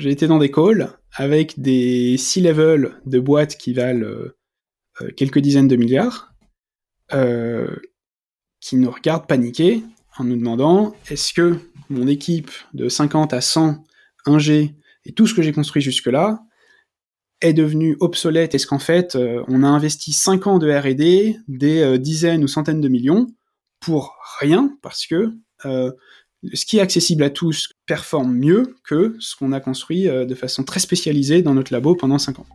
j'ai été dans des calls avec des C-level de boîtes qui valent quelques dizaines de milliards, qui nous regardent paniquer en nous demandant est-ce que mon équipe de 50 à 100 ingé et tout ce que j'ai construit jusque-là est devenu obsolète? Est-ce qu'en fait, euh, on a investi 5 ans de R&D, des euh, dizaines ou centaines de millions pour rien? Parce que euh, ce qui est accessible à tous performe mieux que ce qu'on a construit de façon très spécialisée dans notre labo pendant 5 ans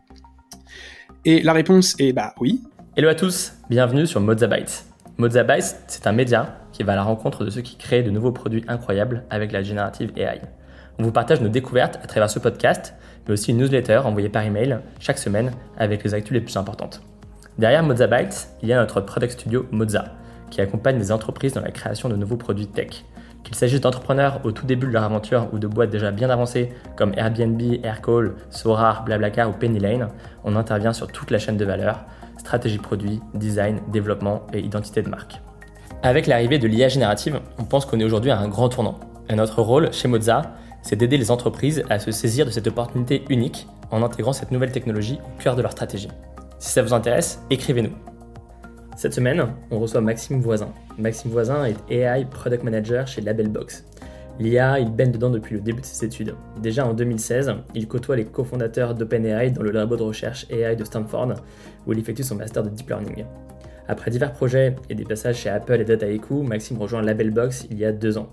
Et la réponse est bah oui. Hello à tous, bienvenue sur Mozabytes. Mozabytes, c'est un média qui va à la rencontre de ceux qui créent de nouveaux produits incroyables avec la générative AI. On vous partage nos découvertes à travers ce podcast, mais aussi une newsletter envoyée par email chaque semaine avec les actus les plus importantes. Derrière Mozabytes, il y a notre product studio Moza, qui accompagne les entreprises dans la création de nouveaux produits tech. Qu'il s'agisse d'entrepreneurs au tout début de leur aventure ou de boîtes déjà bien avancées comme Airbnb, Aircall, Sorar, Blablacar ou Penny Lane, on intervient sur toute la chaîne de valeur, stratégie produit, design, développement et identité de marque. Avec l'arrivée de l'IA générative, on pense qu'on est aujourd'hui à un grand tournant. Et notre rôle chez Moza, c'est d'aider les entreprises à se saisir de cette opportunité unique en intégrant cette nouvelle technologie au cœur de leur stratégie. Si ça vous intéresse, écrivez-nous. Cette semaine, on reçoit Maxime Voisin. Maxime Voisin est AI Product Manager chez Labelbox. L'IA, il baigne dedans depuis le début de ses études. Déjà en 2016, il côtoie les cofondateurs d'OpenAI dans le labo de recherche AI de Stanford, où il effectue son master de Deep Learning. Après divers projets et des passages chez Apple et Dataiku, Maxime rejoint Labelbox il y a deux ans.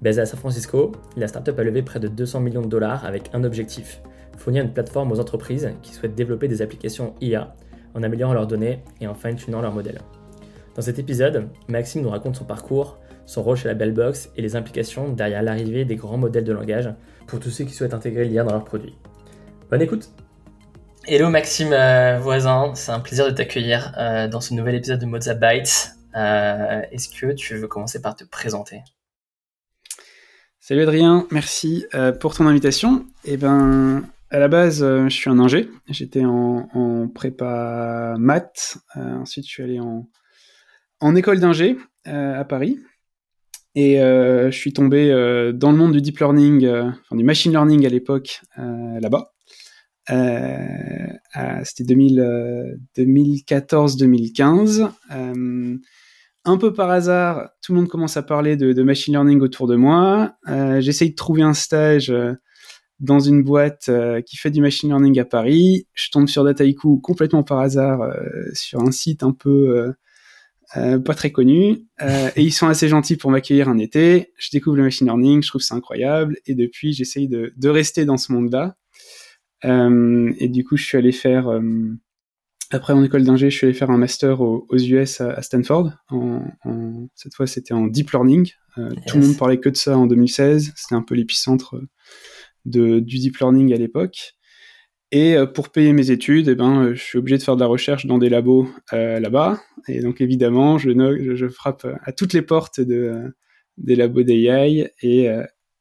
Basé à San Francisco, la startup a levé près de 200 millions de dollars avec un objectif fournir une plateforme aux entreprises qui souhaitent développer des applications IA en améliorant leurs données et en fine-tunant leurs modèles. Dans cet épisode, Maxime nous raconte son parcours, son rôle chez la Bellbox et les implications derrière l'arrivée des grands modèles de langage pour tous ceux qui souhaitent intégrer l'IA dans leurs produits. Bonne écoute Hello Maxime euh, Voisin, c'est un plaisir de t'accueillir euh, dans ce nouvel épisode de Moza Bytes. Euh, est-ce que tu veux commencer par te présenter? Salut Adrien, merci euh, pour ton invitation. Eh ben, à la base, euh, je suis un ingé. J'étais en, prépa maths. Euh, ensuite, je suis allé en, en école d'ingé à Paris. Et je suis tombé dans le monde du deep learning, enfin du machine learning à l'époque, là-bas. C'était 2014-2015 un peu par hasard, tout le monde commence à parler de, machine learning autour de moi. Euh, J'essaye de trouver un stage euh, dans une boîte euh, qui fait du machine learning à Paris. Je tombe sur Dataiku complètement par hasard euh, sur un site un peu pas très connu. et ils sont assez gentils pour m'accueillir un été. Je découvre le machine learning, je trouve ça incroyable. Et depuis, j'essaye de, de, rester dans ce monde-là. et du coup, je suis allé faire après, en école d'ingé, je suis allé faire un master aux, US à, Stanford. En, cette fois, c'était en deep learning. Euh, tout le monde parlait que de ça en 2016. C'était un peu l'épicentre de, du deep learning à l'époque. Et euh, pour payer mes études, eh ben, euh, je suis obligé de faire de la recherche dans des labos là-bas. Et donc, évidemment, je, frappe à toutes les portes de, des labos d'AI. Et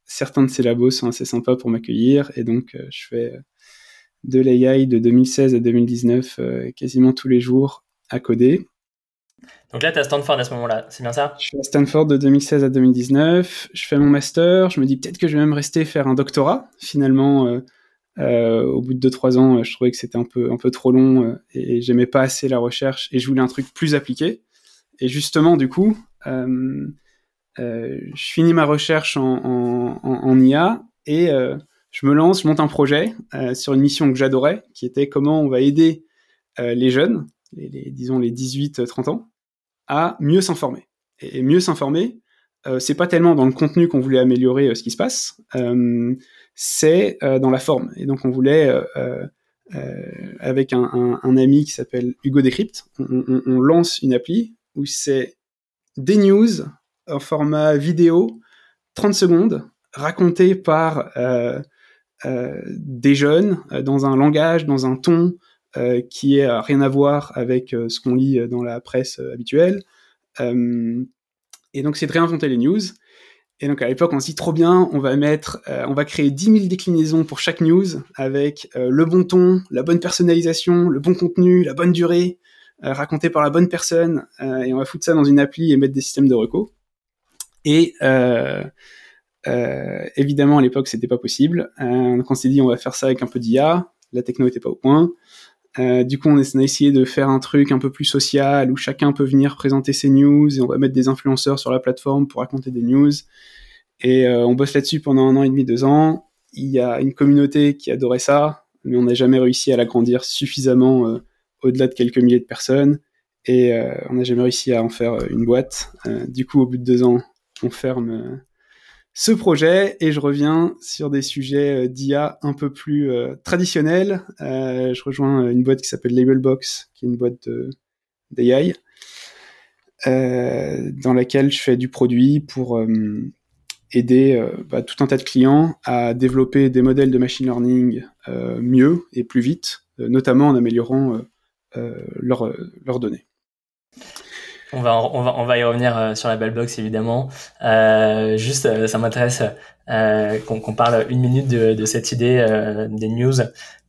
certains de ces labos sont assez sympas pour m'accueillir. Et donc, je fais de l'AI de 2016 à 2019 euh, quasiment tous les jours à coder. Donc là, tu à Stanford à ce moment-là, c'est bien ça? Je suis à Stanford de 2016 à 2019. Je fais mon master. Je me dis peut-être que je vais même rester faire un doctorat. Finalement, euh, euh, au bout de 2-3 ans, je trouvais que c'était un peu, un peu trop long et j'aimais pas assez la recherche et je voulais un truc plus appliqué. Et justement, du coup, je finis ma recherche en, en, en IA et je me lance, je monte un projet euh, sur une mission que j'adorais, qui était comment on va aider euh, les jeunes, les, disons les 18-30 ans, à mieux s'informer. Et, mieux s'informer, euh, c'est pas tellement dans le contenu qu'on voulait améliorer euh, ce qui se passe, c'est dans la forme. Et donc on voulait, avec un, ami qui s'appelle Hugo Decrypt, on, lance une appli où c'est des news en format vidéo, 30 secondes, racontées par euh, euh, des jeunes euh, dans un langage, dans un ton euh, qui est rien à voir avec ce qu'on lit dans la presse habituelle. et donc c'est de réinventer les news. Et donc à l'époque, on se dit trop bien, on va mettre, on va créer 10 000 déclinaisons pour chaque news avec le bon ton, la bonne personnalisation, le bon contenu, la bonne durée, raconté par la bonne personne, et on va foutre ça dans une appli et mettre des systèmes de recos. Et évidemment, à l'époque, c'était pas possible. donc on s'est dit, on va faire ça avec un peu d'IA. La techno était pas au point. Euh, du coup, on, a essayé de faire un truc un peu plus social où chacun peut venir présenter ses news et on va mettre des influenceurs sur la plateforme pour raconter des news. Et euh, on bosse là-dessus pendant un an et demi, deux ans. Il y a une communauté qui adorait ça, mais on n'a jamais réussi à l'agrandir suffisamment euh, au-delà de quelques milliers de personnes. Et on n'a jamais réussi à en faire une boîte. du coup, au bout de deux ans, on ferme ce projet et je reviens sur des sujets euh, d'IA un peu plus euh, traditionnels. Euh, je rejoins une boîte qui s'appelle Labelbox, qui est une boîte d'AI, dans laquelle je fais du produit pour aider bah, tout un tas de clients à développer des modèles de machine learning mieux et plus vite, notamment en améliorant leurs données. On va, on va, on va y revenir euh, sur la belle box évidemment. Euh, juste, euh, ça m'intéresse euh, qu'on parle une minute de, de cette idée euh, des news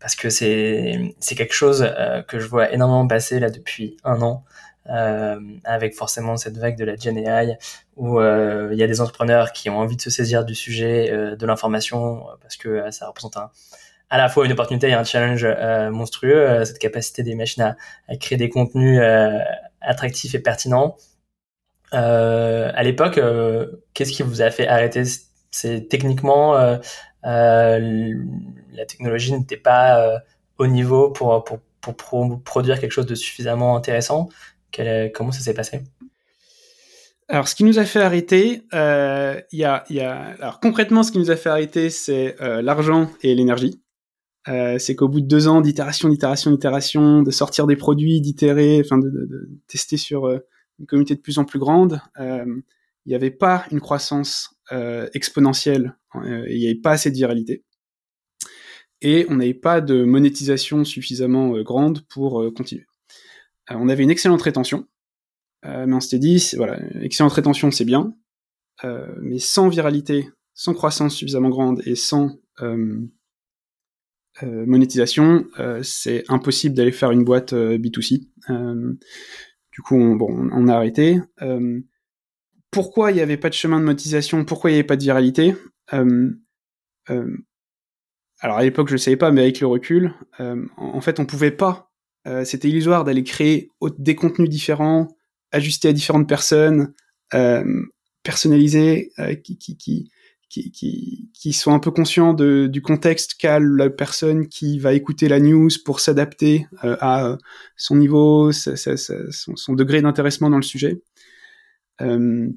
parce que c'est c'est quelque chose que je vois énormément passer là depuis un an. avec forcément cette vague de la Gen AI où il y a des entrepreneurs qui ont envie de se saisir du sujet de l'information parce que ça représente un, à la fois une opportunité et un challenge monstrueux, cette capacité des machines à, à créer des contenus attractif et pertinent. Euh, à l'époque, euh, qu'est-ce qui vous a fait arrêter? C'est techniquement euh, la technologie n'était pas au niveau pour, pour, pour, produire quelque chose de suffisamment intéressant. comment ça s'est passé? Alors, ce qui nous a fait arrêter, a, y a, alors concrètement, ce qui nous a fait arrêter, c'est l'argent et l'énergie. Euh, c'est qu'au bout de deux ans d'itération, d'itération, d'itération, de sortir des produits, d'itérer, enfin de, tester sur euh, une communauté de plus en plus grande, euh, il n'y avait pas une croissance euh, exponentielle, il n'y avait pas assez de viralité. Et on n'avait pas de monétisation suffisamment grande pour continuer. on avait une excellente rétention, mais on s'était dit, voilà, excellente rétention c'est bien, mais sans viralité, sans croissance suffisamment grande et sans euh, monétisation, euh, c'est impossible d'aller faire une boîte euh, B2C. du coup, on, bon, on a arrêté. pourquoi il n'y avait pas de chemin de monétisation? Pourquoi il n'y avait pas de viralité? Alors à l'époque je ne savais pas, mais avec le recul, en fait on pouvait pas. C'était illusoire d'aller créer des contenus différents, ajustés à différentes personnes, personnalisés, qui, qui, qui, sont un peu conscients du contexte qu'a la personne qui va écouter la news pour s'adapter euh, à son niveau, son, degré d'intéressement dans le sujet. Euh,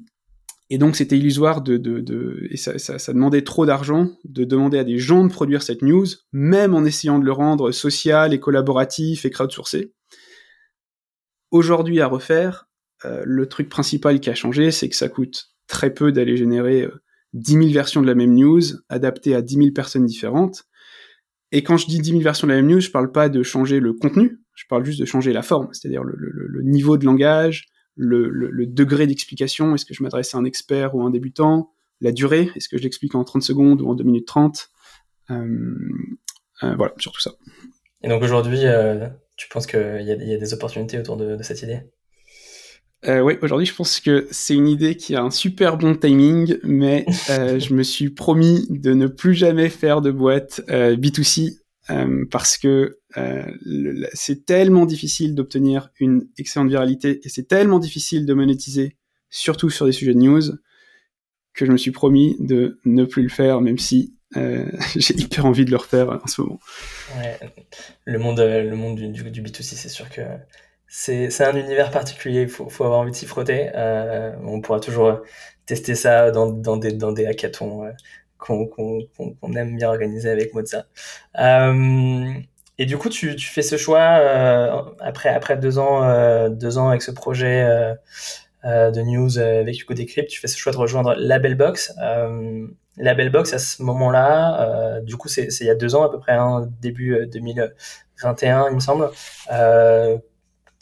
et donc c'était illusoire de, et ça, demandait trop d'argent de demander à des gens de produire cette news, même en essayant de le rendre social et collaboratif et crowdsourcé. Aujourd'hui à refaire, euh, le truc principal qui a changé, c'est que ça coûte très peu d'aller générer 10 000 versions de la même news adaptées à 10 000 personnes différentes. Et quand je dis 10 000 versions de la même news, je parle pas de changer le contenu, je parle juste de changer la forme, c'est-à-dire le, niveau de langage, le, degré d'explication, est-ce que je m'adresse à un expert ou à un débutant, la durée, est-ce que je l'explique en 30 secondes ou en 2 minutes 30, euh, euh, voilà, surtout ça. Et donc aujourd'hui, euh, tu penses qu'il y, y, a des opportunités autour de cette idée? Euh, oui, aujourd'hui, je pense que c'est une idée qui a un super bon timing, mais euh, je me suis promis de ne plus jamais faire de boîte euh, B2C euh, parce que c'est tellement difficile d'obtenir une excellente viralité et c'est tellement difficile de monétiser, surtout sur des sujets de news, que je me suis promis de ne plus le faire, même si j'ai hyper envie de le refaire en ce moment. Ouais, le monde, le monde du, du, du B2C, c'est sûr que c'est un univers particulier, il faut, faut, avoir envie de s'y frotter. Euh, on pourra toujours tester ça dans, dans, des, dans des hackathons euh, qu'on qu'on aime bien organiser avec Mozart. Euh, et du coup, tu, tu fais ce choix euh, après, après deux, ans, euh, deux ans avec ce projet euh, de news avec Hugo Decrypt, tu fais ce choix de rejoindre Labelbox. Labelbox, à ce moment-là, du coup, c'est il y a deux ans à peu près, hein, début 2021, il me semble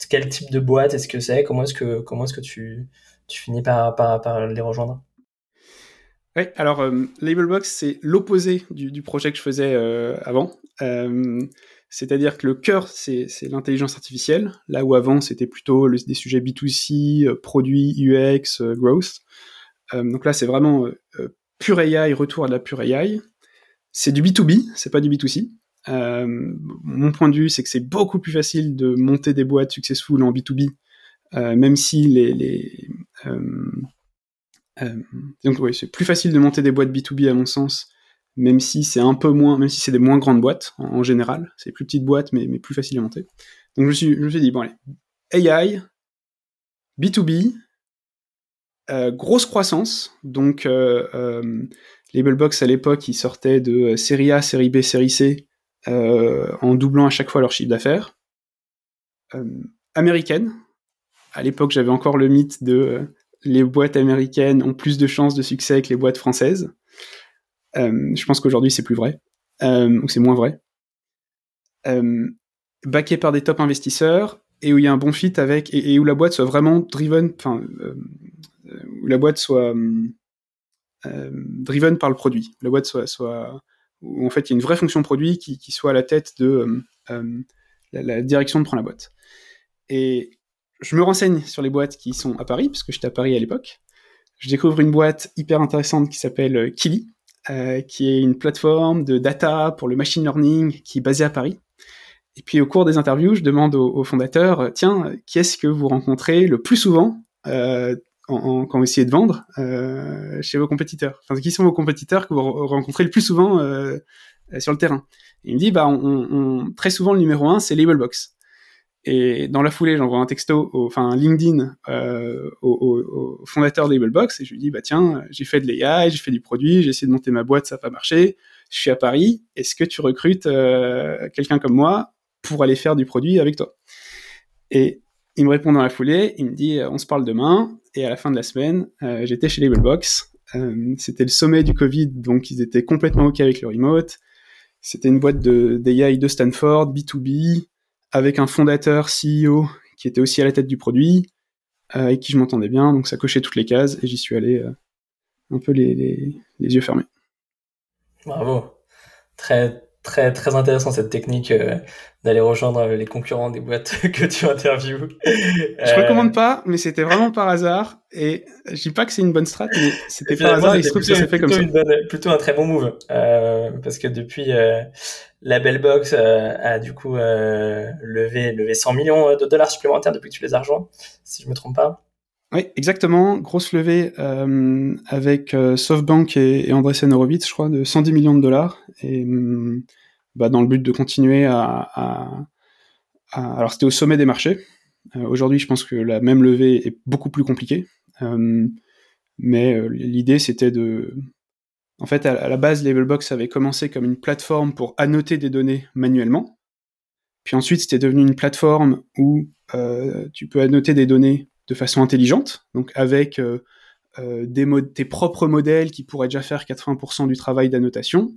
quel type de boîte est-ce que c'est? Comment est-ce que, comment est-ce que tu, tu finis par, par, les rejoindre? Oui, alors euh, Labelbox, c'est l'opposé du, du, projet que je faisais euh, avant. Euh, c'est-à-dire que le cœur, c'est l'intelligence artificielle, là où avant, c'était plutôt des sujets B2C, produits, UX, growth. donc là, c'est vraiment pure AI, retour à de la pure AI. C'est du B2B, c'est pas du B2C. Euh, mon point de vue, c'est que c'est beaucoup plus facile de monter des boîtes successful en B2B, euh, même si les, les euh, donc oui, c'est plus facile de monter des boîtes B2B à mon sens, même si c'est un peu moins, même si c'est des moins grandes boîtes en, général, c'est plus petites boîtes mais, mais, plus facile à monter. Donc je me suis, je me suis dit bon allez, AI, B2B, euh, grosse croissance, donc euh, euh, Labelbox à l'époque ils sortaient de série A, série B, série C en doublant à chaque fois leur chiffre d'affaires. américaine, à l'époque j'avais encore le mythe de les boîtes américaines ont plus de chances de succès que les boîtes françaises. Euh, je pense qu'aujourd'hui c'est plus vrai, euh, ou c'est moins vrai. Euh, backé par des top investisseurs et où il y a un bon fit avec et, où la boîte soit vraiment driven, enfin euh, où la boîte soit driven par le produit. La boîte soit où en fait il y a une vraie fonction produit qui, soit à la tête de la, la, direction de prendre la boîte. Et je me renseigne sur les boîtes qui sont à Paris, puisque j'étais à Paris à l'époque. Je découvre une boîte hyper intéressante qui s'appelle euh, Kili, euh, qui est une plateforme de data pour le machine learning qui est basée à Paris. Et puis au cours des interviews, je demande au, fondateur, euh, tiens, qui est-ce que vous rencontrez le plus souvent euh, en, quand vous essayez de vendre euh, chez vos compétiteurs qui sont vos compétiteurs que vous rencontrez le plus souvent euh, sur le terrain? Il me dit, bah, très souvent le numéro un, c'est Labelbox. Et dans la foulée, j'envoie un texto, enfin un LinkedIn euh, au, au, fondateur de Labelbox et je lui dis bah tiens, j'ai fait de l'AI, j'ai fait du produit, j'ai essayé de monter ma boîte, ça n'a pas marché. Je suis à Paris. Est-ce que tu recrutes quelqu'un comme moi pour aller faire du produit avec toi? Et il me répond dans la foulée, il me dit on se parle demain. Et à la fin de la semaine, euh, j'étais chez Labelbox. Euh, c'était le sommet du Covid, donc ils étaient complètement ok avec le remote. C'était une boîte de d'AI de Stanford, B2B avec un fondateur CEO qui était aussi à la tête du produit, euh, avec qui je m'entendais bien, donc ça cochait toutes les cases et j'y suis allé euh, un peu les, les, les, yeux fermés. Bravo. Très, très très intéressant cette technique euh, d'aller rejoindre les concurrents des boîtes que tu interviews. Je recommande pas, mais c'était vraiment par hasard. Et je dis pas que c'est une bonne strat, mais c'était par hasard. Il se trouve que ça s'est fait comme ça. plutôt un très bon move, euh, parce que depuis euh, la Belle Box a du coup levé levé 100 millions de dollars supplémentaires depuis que tu les as rejoints, si je me trompe pas. Oui, exactement. Grosse levée euh, avec euh, SoftBank et, et Andreessen Horowitz, je crois, de 110 millions de dollars. Et mm, bah, dans le but de continuer à... alors c'était au sommet des marchés. Euh, Aujourd'hui, je pense que la même levée est beaucoup plus compliquée. Mais l'idée, c'était de... En fait, à, à la base, Labelbox avait commencé comme une plateforme pour annoter des données manuellement. Puis ensuite, c'était devenu une plateforme où tu peux annoter des données de façon intelligente, donc avec euh, euh, des tes propres modèles qui pourraient déjà faire 80% du travail d'annotation.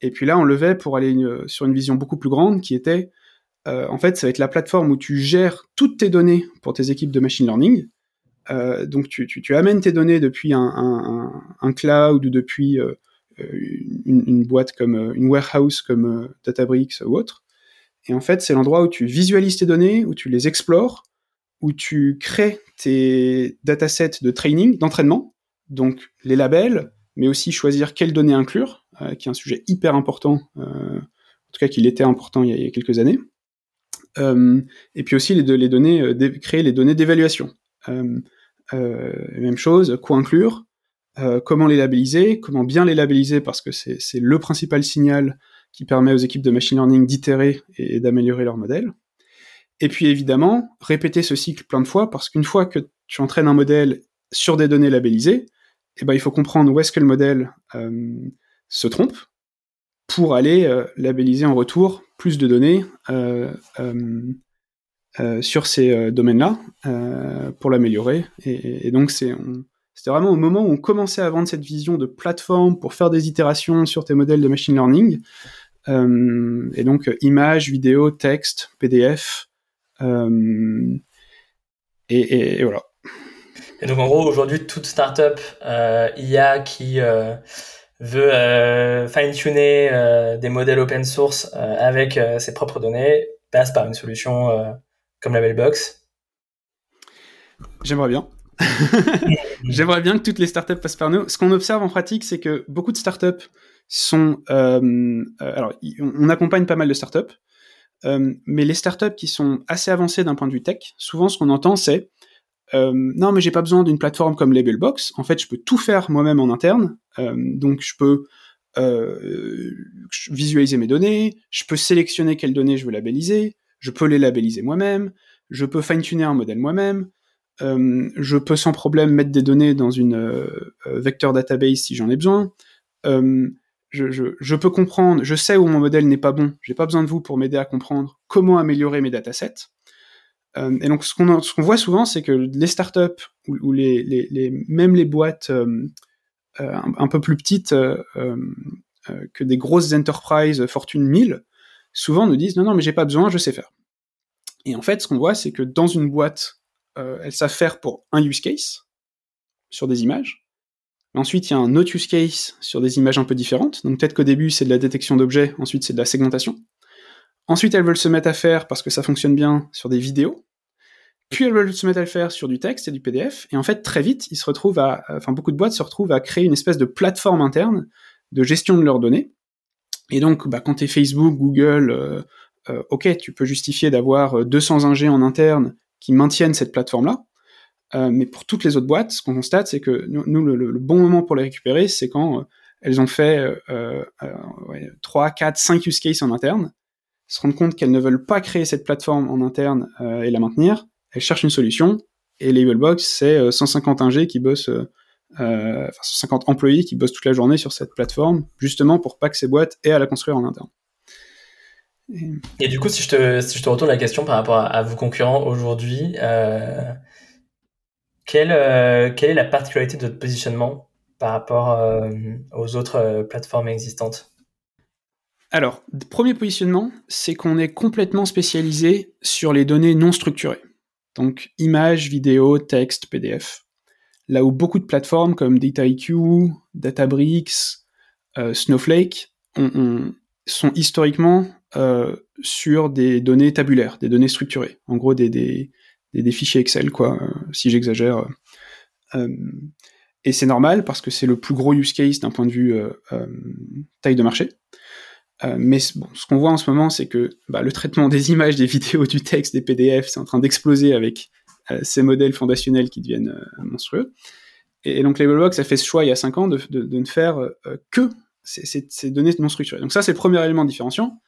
Et puis là, on levait pour aller sur une vision beaucoup plus grande qui était, euh, en fait, ça va être la plateforme où tu gères toutes tes données pour tes équipes de machine learning. Euh, donc tu, amènes tes données depuis un, cloud ou depuis euh, une, boîte comme une warehouse comme Databricks ou autre. Et en fait, c'est l'endroit où tu visualises tes données, où tu les explores, où tu crées tes datasets de training, d'entraînement, donc les labels, mais aussi choisir quelles données inclure, euh, qui est un sujet hyper important, euh, en tout cas qu'il était important il y, a, quelques années. Euh, et puis aussi créer les données d'évaluation. Même chose, quoi inclure, comment les labelliser, comment bien les labelliser parce que c'est le principal signal qui permet aux équipes de machine learning d'itérer et d'améliorer leur modèle. Et puis évidemment, répéter ce cycle plein de fois, parce qu'une fois que tu entraînes un modèle sur des données labellisées, eh ben, il faut comprendre où est-ce que le modèle euh, se trompe pour aller euh, labelliser en retour plus de données euh, sur ces domaines-là pour l'améliorer. Et, donc c'était vraiment au moment où on commençait à vendre cette vision de plateforme pour faire des itérations sur tes modèles de machine learning. et donc images, vidéos, texte, PDF, euh, et, et, voilà. Et donc en gros, aujourd'hui, toute startup euh, IA qui euh, veut euh, fine-tuner euh, des modèles open source euh, avec ses propres données passe par une solution comme la Mailbox. J'aimerais bien. J'aimerais bien que toutes les startups passent par nous. Ce qu'on observe en pratique, c'est que beaucoup de startups sont. Alors, on accompagne pas mal de startups, euh, mais les startups qui sont assez avancées d'un point de vue tech, souvent ce qu'on entend, c'est euh, non, mais j'ai pas besoin d'une plateforme comme Labelbox. En fait, je peux tout faire moi-même en interne. Euh, donc, je peux visualiser mes données, je peux sélectionner quelles données je veux labelliser, je peux les labelliser moi-même, je peux fine-tuner un modèle moi-même, je peux sans problème mettre des données dans une vector database si j'en ai besoin. Je, peux comprendre, je sais où mon modèle n'est pas bon, j'ai pas besoin de vous pour m'aider à comprendre comment améliorer mes datasets. Euh, et donc ce qu'on qu voit souvent, c'est que les startups ou, même les boîtes euh, un, un, peu plus petites que des grosses enterprises Fortune 1000, souvent nous disent non non mais j'ai pas besoin, je sais faire. Et en fait, ce qu'on voit, c'est que dans une boîte euh, elles savent faire pour un use case sur des images. Ensuite, il y a un autre use case sur des images un peu différentes. Donc peut-être qu'au début, c'est de la détection d'objets, ensuite c'est de la segmentation. Ensuite, elles veulent se mettre à faire, parce que ça fonctionne bien, sur des vidéos. Puis elles veulent se mettre à le faire sur du texte et du PDF. Et en fait, très vite, ils se retrouvent à, enfin, beaucoup de boîtes se retrouvent à créer une espèce de plateforme interne de gestion de leurs données. Et donc, bah, quand tu es Facebook, Google, euh, euh, ok, tu peux justifier d'avoir 200 ingés en interne qui maintiennent cette plateforme-là. Euh, mais pour toutes les autres boîtes, ce qu'on constate, c'est que nous, le, bon moment pour les récupérer, c'est quand euh, elles ont fait euh, euh, ouais, 3, 4, 5 use cases en interne, se rendent compte qu'elles ne veulent pas créer cette plateforme en interne et la maintenir, elles cherchent une solution, et Labelbox, c'est 150 ingés qui bossent, enfin 150 employés qui bossent toute la journée sur cette plateforme, justement pour pas que ces boîtes aient à la construire en interne. Et du coup, si je te, retourne la question par rapport à, vos concurrents aujourd'hui, quelle, euh, quelle est la particularité de votre positionnement par rapport euh, aux autres euh, plateformes existantes? Alors, premier positionnement, c'est qu'on est complètement spécialisé sur les données non structurées. Donc, images, vidéos, texte, PDF. Là où beaucoup de plateformes comme DataIQ, Databricks, Snowflake on, on, sont historiquement sur des données tabulaires, des données structurées. En gros, des, des, fichiers Excel, quoi, euh, si j'exagère. Euh, et c'est normal parce que c'est le plus gros use case d'un point de vue euh, euh, taille de marché. mais bon, ce qu'on voit en ce moment, c'est que bah, le traitement des images, des vidéos, du texte, des PDF, c'est en train d'exploser avec ces modèles fondationnels qui deviennent monstrueux. Et, donc Labelbox a fait ce choix il y a 5 ans de, ne faire que ces, données non structurées. Donc ça, c'est le premier élément différenciant.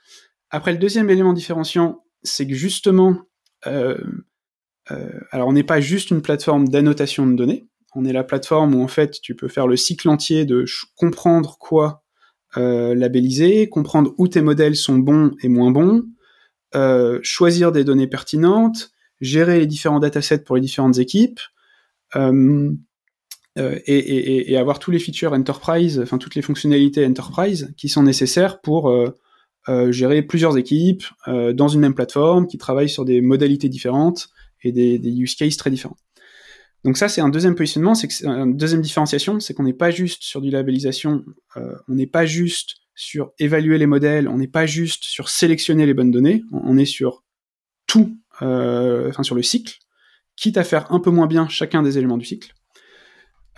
Après, le deuxième élément différenciant, c'est que justement, euh, euh, alors on n'est pas juste une plateforme d'annotation de données, on est la plateforme où en fait tu peux faire le cycle entier de comprendre quoi euh, labelliser, comprendre où tes modèles sont bons et moins bons, euh, choisir des données pertinentes, gérer les différents datasets pour les différentes équipes, euh, euh, et, et, avoir tous les features enterprise, enfin toutes les fonctionnalités enterprise qui sont nécessaires pour euh, euh, gérer plusieurs équipes euh, dans une même plateforme qui travaillent sur des modalités différentes et des, use cases très différents. Donc ça, c'est un deuxième positionnement, c'est une deuxième différenciation, c'est qu'on n'est pas juste sur du labellisation, euh, on n'est pas juste sur évaluer les modèles, on n'est pas juste sur sélectionner les bonnes données, on est sur tout, enfin sur le cycle, quitte à faire un peu moins bien chacun des éléments du cycle.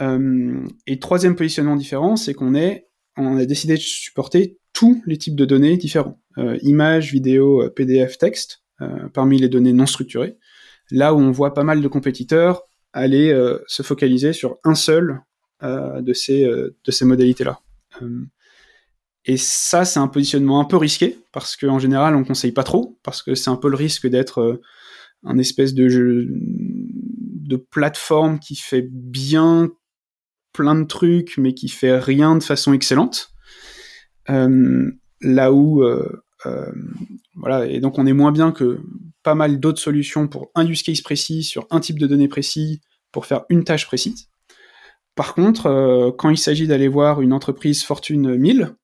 Euh, et troisième positionnement différent, c'est qu'on est, on a décidé de supporter tous les types de données différents, euh, images, vidéos, euh, PDF, texte, euh, parmi les données non structurées. Là où on voit pas mal de compétiteurs aller euh, se focaliser sur un seul euh, de ces de ces modalités-là. et ça, c'est un positionnement un peu risqué parce qu'en général, on conseille pas trop parce que c'est un peu le risque d'être un espèce de de plateforme qui fait bien plein de trucs, mais qui fait rien de façon excellente. Euh, là où, euh, euh, voilà, et donc on est moins bien que pas mal d'autres solutions pour un use case précis, sur un type de données précis, pour faire une tâche précise. Par contre, euh, quand il s'agit d'aller voir une entreprise Fortune 1000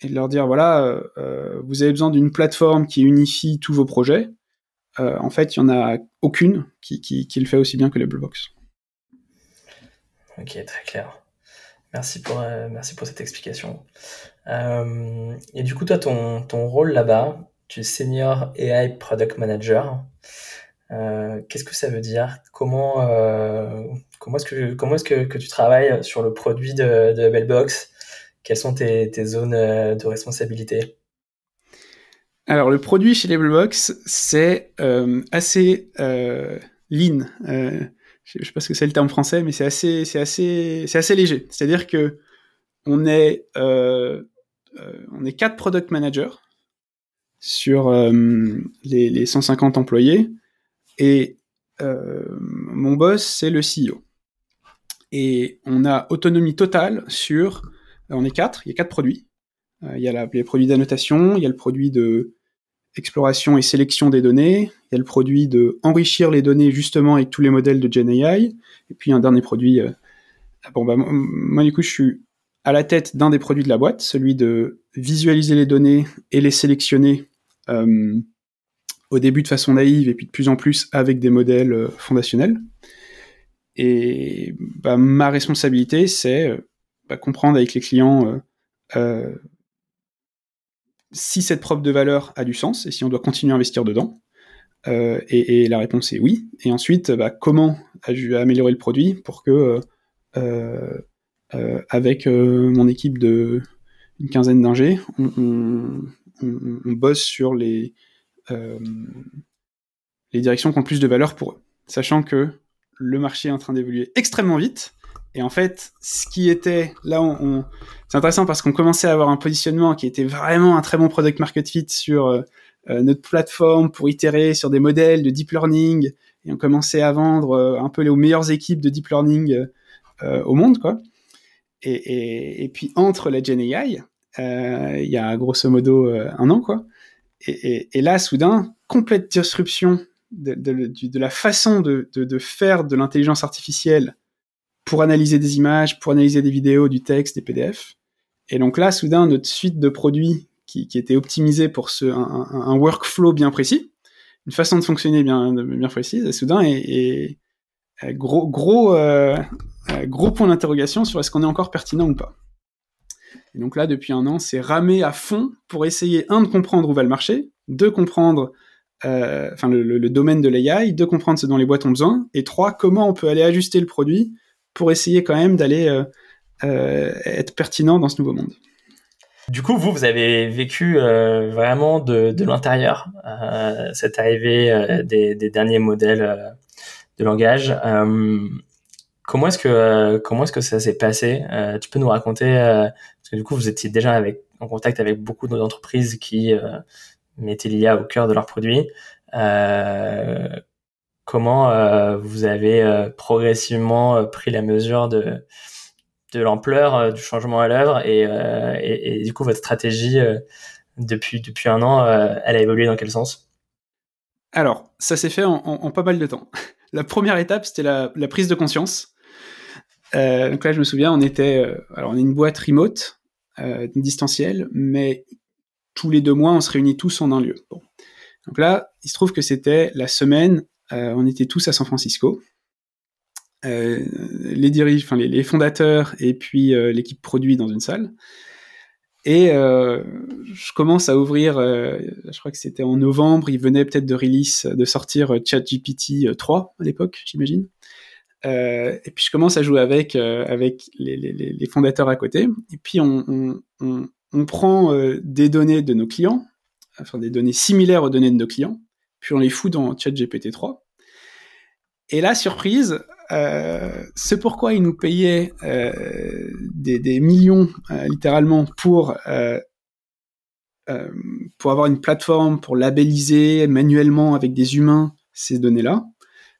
et de leur dire, voilà, euh, vous avez besoin d'une plateforme qui unifie tous vos projets, en fait, il n'y en a aucune qui, le fait aussi bien que Labelbox. Ok, très clair. Merci pour, euh, cette explication. Euh, et du coup, toi, ton rôle là-bas, tu es Senior AI Product Manager. Qu'est-ce que ça veut dire? Comment comment est-ce que comment est-ce que, que, tu travailles sur le produit de, de Bellbox Quelles sont tes, tes zones de responsabilité? Alors le produit chez Labelbox, c'est euh, assez euh, lean. Euh, je sais pas ce que c'est le terme français, mais c'est assez, assez, assez léger. C'est-à-dire que on est, euh, euh, on est quatre product managers sur les, les, 150 employés et mon boss c'est le CEO. Et on a autonomie totale sur, on est quatre, il y a quatre produits. Il y a les produits d'annotation, il y a le produit de exploration et sélection des données. Il y a le produit de enrichir les données justement avec tous les modèles de GenAI. Et puis un dernier produit. Euh, bon, bah, moi, du coup, je suis à la tête d'un des produits de la boîte, celui de visualiser les données et les sélectionner euh, au début de façon naïve et puis de plus en plus avec des modèles euh, fondationnels. Et bah, ma responsabilité, c'est euh, bah, comprendre avec les clients euh, si cette preuve de valeur a du sens et si on doit continuer à investir dedans. Euh, et, la réponse est oui. Et ensuite, bah, comment améliorer le produit pour que, euh, euh, avec mon équipe de une quinzaine d'ingés, on, bosse sur les, les directions qui ont plus de valeur pour eux. Sachant que le marché est en train d'évoluer extrêmement vite et en fait, ce qui était là, on, c'est intéressant parce qu'on commençait à avoir un positionnement qui était vraiment un très bon product market fit sur euh, euh, notre plateforme pour itérer sur des modèles de deep learning et on commençait à vendre euh, un peu les meilleures équipes de deep learning au monde, quoi. Et, et, et, puis entre la Gen AI, il y a grosso modo un an, quoi. Et, et là, soudain, complète disruption de, la façon de, faire de l'intelligence artificielle pour analyser des images, pour analyser des vidéos, du texte, des PDF. Et donc là, soudain, notre suite de produits qui, qui était optimisée pour ce, un, workflow bien précis, une façon de fonctionner bien, bien précise, et soudain, est, gros, gros, euh, gros point d'interrogation sur est-ce qu'on est encore pertinent ou pas. Et donc là, depuis un an, c'est ramer à fond pour essayer, un, de comprendre où va le marché, deux, comprendre euh, enfin le, domaine de l'AI, deux, comprendre ce dont les boîtes ont besoin, et trois, comment on peut aller ajuster le produit pour essayer quand même d'aller euh, euh, être pertinent dans ce nouveau monde. Du coup, vous, vous avez vécu vraiment de, l'intérieur cette arrivée des, derniers modèles de langage. Comment est-ce que comment est-ce que ça s'est passé? Tu peux nous raconter parce que du coup, vous étiez déjà avec, en contact avec beaucoup d'entreprises qui mettaient l'IA au cœur de leurs produits comment euh, vous avez euh, progressivement euh, pris la mesure de, de l'ampleur du changement à l'œuvre et, et, et, du coup votre stratégie depuis, depuis un an, elle a évolué dans quel sens? Alors, ça s'est fait en, en, pas mal de temps. La première étape, c'était la, la, prise de conscience. Euh, donc là, je me souviens, on était, alors on est une boîte remote, euh, distancielle, mais tous les deux mois, on se réunit tous en un lieu. Donc là, il se trouve que c'était la semaine euh, on était tous à San Francisco. Euh, les dirigeants, enfin les, fondateurs et puis euh, l'équipe produit dans une salle. Et je commence à ouvrir, je crois que c'était en novembre, il venait peut-être de release, de sortir ChatGPT 3 à l'époque, j'imagine. Et puis je commence à jouer avec avec les, fondateurs à côté. Et puis on, on prend des données de nos clients, enfin des données similaires aux données de nos clients, puis on les fout dans ChatGPT 3. Et là, surprise, euh, c'est pourquoi ils nous payaient euh, des, des, millions, euh, littéralement, pour, euh, euh, pour avoir une plateforme, pour labelliser manuellement avec des humains ces données-là.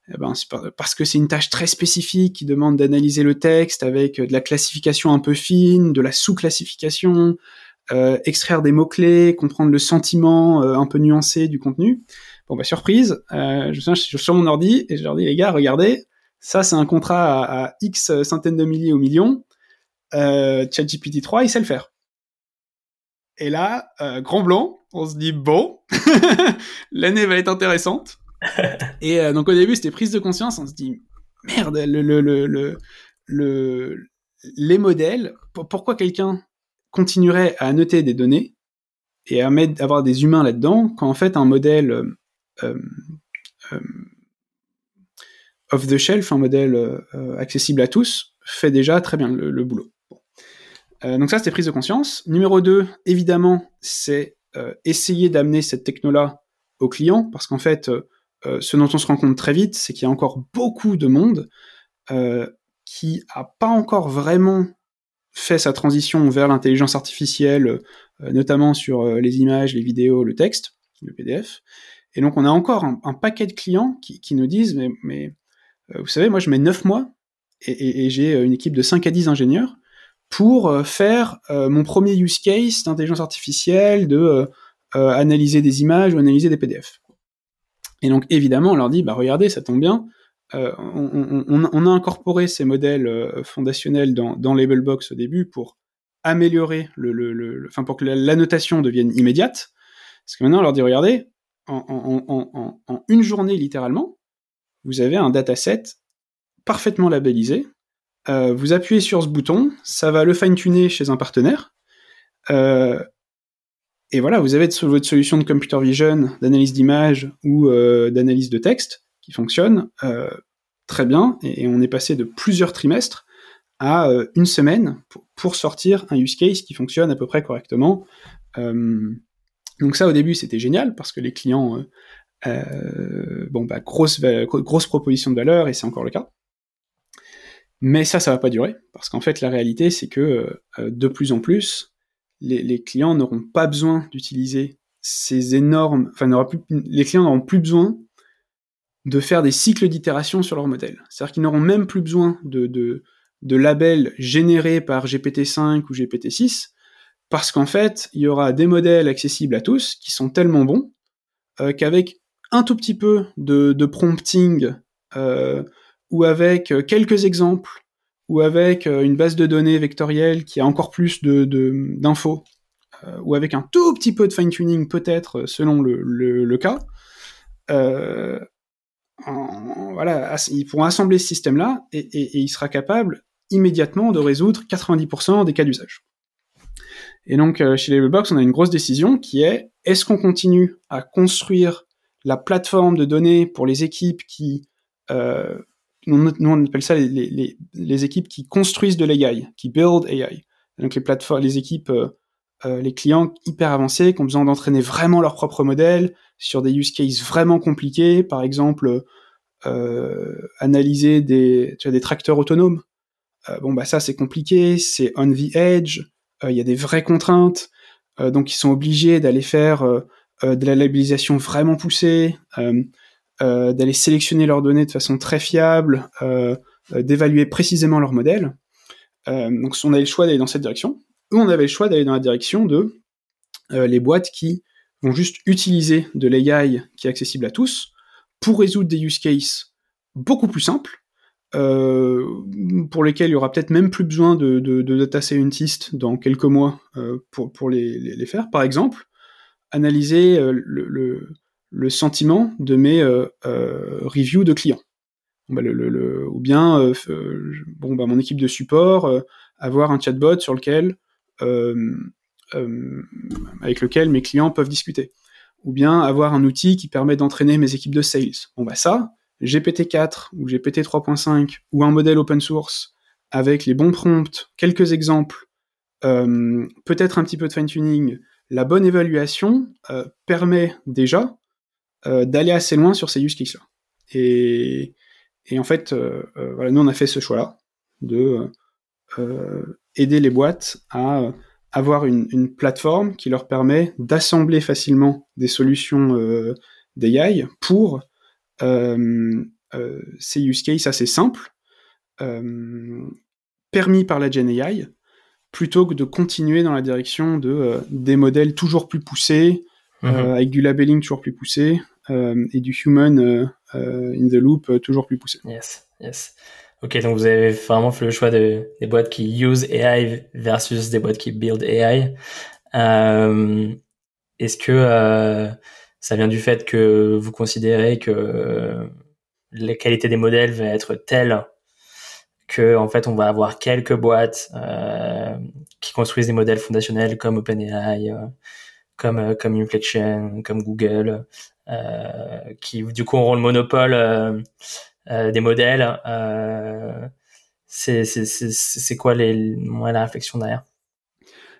Eh ben, parce que c'est une tâche très spécifique qui demande d'analyser le texte avec de la classification un peu fine, de la sous-classification, extraire des mots-clés, comprendre le sentiment un peu nuancé du contenu. Bon bah surprise, euh, je suis sur mon ordi et je leur dis les gars, regardez, ça c'est un contrat à, X centaines de milliers ou millions. Euh, ChatGPT 3, il sait le faire. Et là, euh, grand blanc, on se dit bon, l'année va être intéressante. Et euh, donc au début c'était prise de conscience, on se dit merde, le, le, le, le les modèles, pourquoi quelqu'un continuerait à noter des données et à avoir des humains là-dedans quand en fait un modèle euh, euh, off the shelf, un modèle accessible à tous, fait déjà très bien le, boulot. donc ça, c'était prise de conscience. Numéro 2, évidemment, c'est essayer d'amener cette techno-là aux clients, parce qu'en fait, ce dont on se rend compte très vite, c'est qu'il y a encore beaucoup de monde qui a pas encore vraiment fait sa transition vers l'intelligence artificielle, euh, notamment sur euh, les images, les vidéos, le texte, le PDF. Et donc on a encore un, paquet de clients qui, nous disent, mais, euh, vous savez, moi je mets 9 mois et, et, j'ai une équipe de 5 à 10 ingénieurs pour faire mon premier use case d'intelligence artificielle, de analyser des images ou analyser des PDF. Et donc évidemment, on leur dit, bah regardez, ça tombe bien, euh, on, a incorporé ces modèles euh, fondationnels dans, Labelbox au début pour améliorer le, enfin pour que la, notation devienne immédiate. Parce que maintenant, on leur dit, regardez, en, une journée littéralement, vous avez un dataset parfaitement labellisé. Euh, vous appuyez sur ce bouton, ça va le fine-tuner chez un partenaire. Et voilà, vous avez votre solution de computer vision, d'analyse d'image ou d'analyse de texte qui fonctionne euh, très bien, et, on est passé de plusieurs trimestres à euh, une semaine pour, sortir un use case qui fonctionne à peu près correctement. Euh, donc ça, au début, c'était génial, parce que les clients, bon, bah, grosse, grosse proposition de valeur, et c'est encore le cas. Mais ça, ça va pas durer, parce qu'en fait, la réalité, c'est que de plus en plus, les, clients n'auront pas besoin d'utiliser ces énormes, enfin, plus, les clients n'auront plus besoin de faire des cycles d'itération sur leur modèle. C'est-à-dire qu'ils n'auront même plus besoin de, de, labels générés par GPT-5 ou GPT-6, parce qu'en fait, il y aura des modèles accessibles à tous qui sont tellement bons euh, qu'avec un tout petit peu de, prompting euh, ou avec euh, quelques exemples ou avec une base de données vectorielle qui a encore plus d'infos ou avec un tout petit peu de fine-tuning peut-être selon le, cas, voilà, ils pourront assembler ce système-là et, il sera capable immédiatement de résoudre 90% des cas d'usage. Et donc, euh, chez Labelbox, on a une grosse décision qui est est-ce qu'on continue à construire la plateforme de données pour les équipes qui, euh, nous, on appelle ça les, équipes qui construisent de l'AI, qui build AI. Donc les plateformes, les équipes, euh, les clients hyper avancés qui ont besoin d'entraîner vraiment leur propre modèle, sur des use cases vraiment compliqués, par exemple euh, analyser des, tu as des tracteurs autonomes. Euh, bon bah ça c'est compliqué, c'est on the edge, euh, il y a des vraies contraintes, donc ils sont obligés d'aller faire de la labellisation vraiment poussée, d'aller sélectionner leurs données de façon très fiable, d'évaluer précisément leur modèle. donc on avait le choix d'aller dans cette direction, ou on avait le choix d'aller dans la direction de les boîtes qui vont juste utiliser de l'AI qui est accessible à tous pour résoudre des use cases beaucoup plus simples, euh, pour lesquels il y aura peut-être même plus besoin de, data scientist dans quelques mois euh, pour, les, faire. Par exemple, analyser euh, le, le, sentiment de mes euh, euh, reviews de clients. Bah, ou bien, bon, bah, mon équipe de support, avoir un chatbot sur lequel euh, avec lequel mes clients peuvent discuter. Ou bien avoir un outil qui permet d'entraîner mes équipes de sales. Bon bah ça, GPT-4 ou GPT 3.5 ou un modèle open source avec les bons prompts, quelques exemples, euh, peut-être un petit peu de fine-tuning, la bonne évaluation euh, permet déjà d'aller assez loin sur ces use cases-là. Et, et, en fait, voilà, nous on a fait ce choix-là de aider les boîtes à avoir une, plateforme qui leur permet d'assembler facilement des solutions euh, d'AI pour euh, euh, ces use cases assez simples, permis par la Gen AI, plutôt que de continuer dans la direction de des modèles toujours plus poussés, mhm. avec du labeling toujours plus poussé, et du human in the loop toujours plus poussé. Yes, yes. Ok, donc vous avez vraiment fait le choix de, des boîtes qui use AI versus des boîtes qui build AI. Euh, Est-ce que euh, ça vient du fait que vous considérez que la qualité des modèles va être telle que en fait on va avoir quelques boîtes euh, qui construisent des modèles fondationnels comme OpenAI, euh, comme euh, comme Inflection, comme Google, qui du coup auront le monopole des modèles. c'est quoi les, ouais, la réflexion derrière?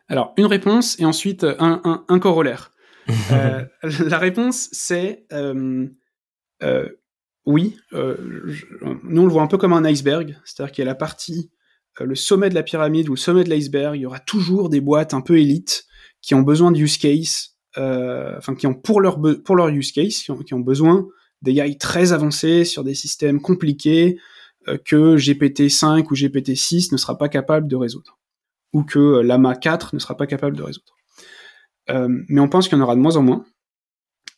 Alors, une réponse et ensuite un, un, un corollaire. la réponse, c'est oui, euh, nous on le voit un peu comme un iceberg, c'est-à-dire qu'il y a la partie, euh, le sommet de la pyramide ou le sommet de l'iceberg, il y aura toujours des boîtes un peu élites qui ont besoin de use case, euh, enfin qui ont pour leur, use case, qui ont, besoin des AI très avancés sur des systèmes compliqués que GPT-5 ou GPT-6 ne sera pas capable de résoudre, ou que Lama 4 ne sera pas capable de résoudre. mais on pense qu'il y en aura de moins en moins,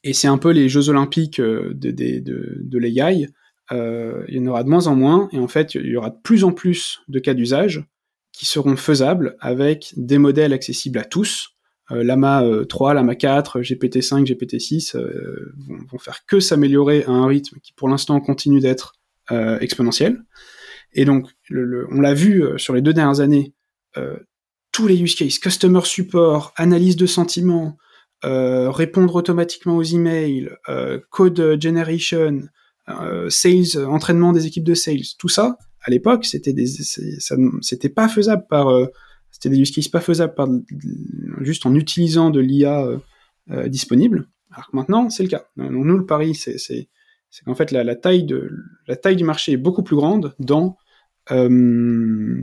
et c'est un peu les Jeux Olympiques euh, de, de, l'AI. Euh, il y en aura de moins en moins, et en fait, il y aura de plus en plus de cas d'usage qui seront faisables avec des modèles accessibles à tous. Euh, Lama 3, Lama 4, GPT-5, GPT-6 vont, vont, faire que s'améliorer à un rythme qui, pour l'instant, continue d'être exponentiel. Et donc, on l'a vu sur les deux dernières années, tous les use cases, customer support, analyse de sentiments, euh, répondre automatiquement aux emails, euh, code generation, euh, sales, entraînement des équipes de sales, tout ça, à l'époque, c'était c'était pas faisable par, c'était des use cases pas faisables juste en utilisant de l'IA disponible. Alors que maintenant, c'est le cas. Donc, nous, le pari, c'est, qu'en fait, la, taille du marché est beaucoup plus grande dans, euh,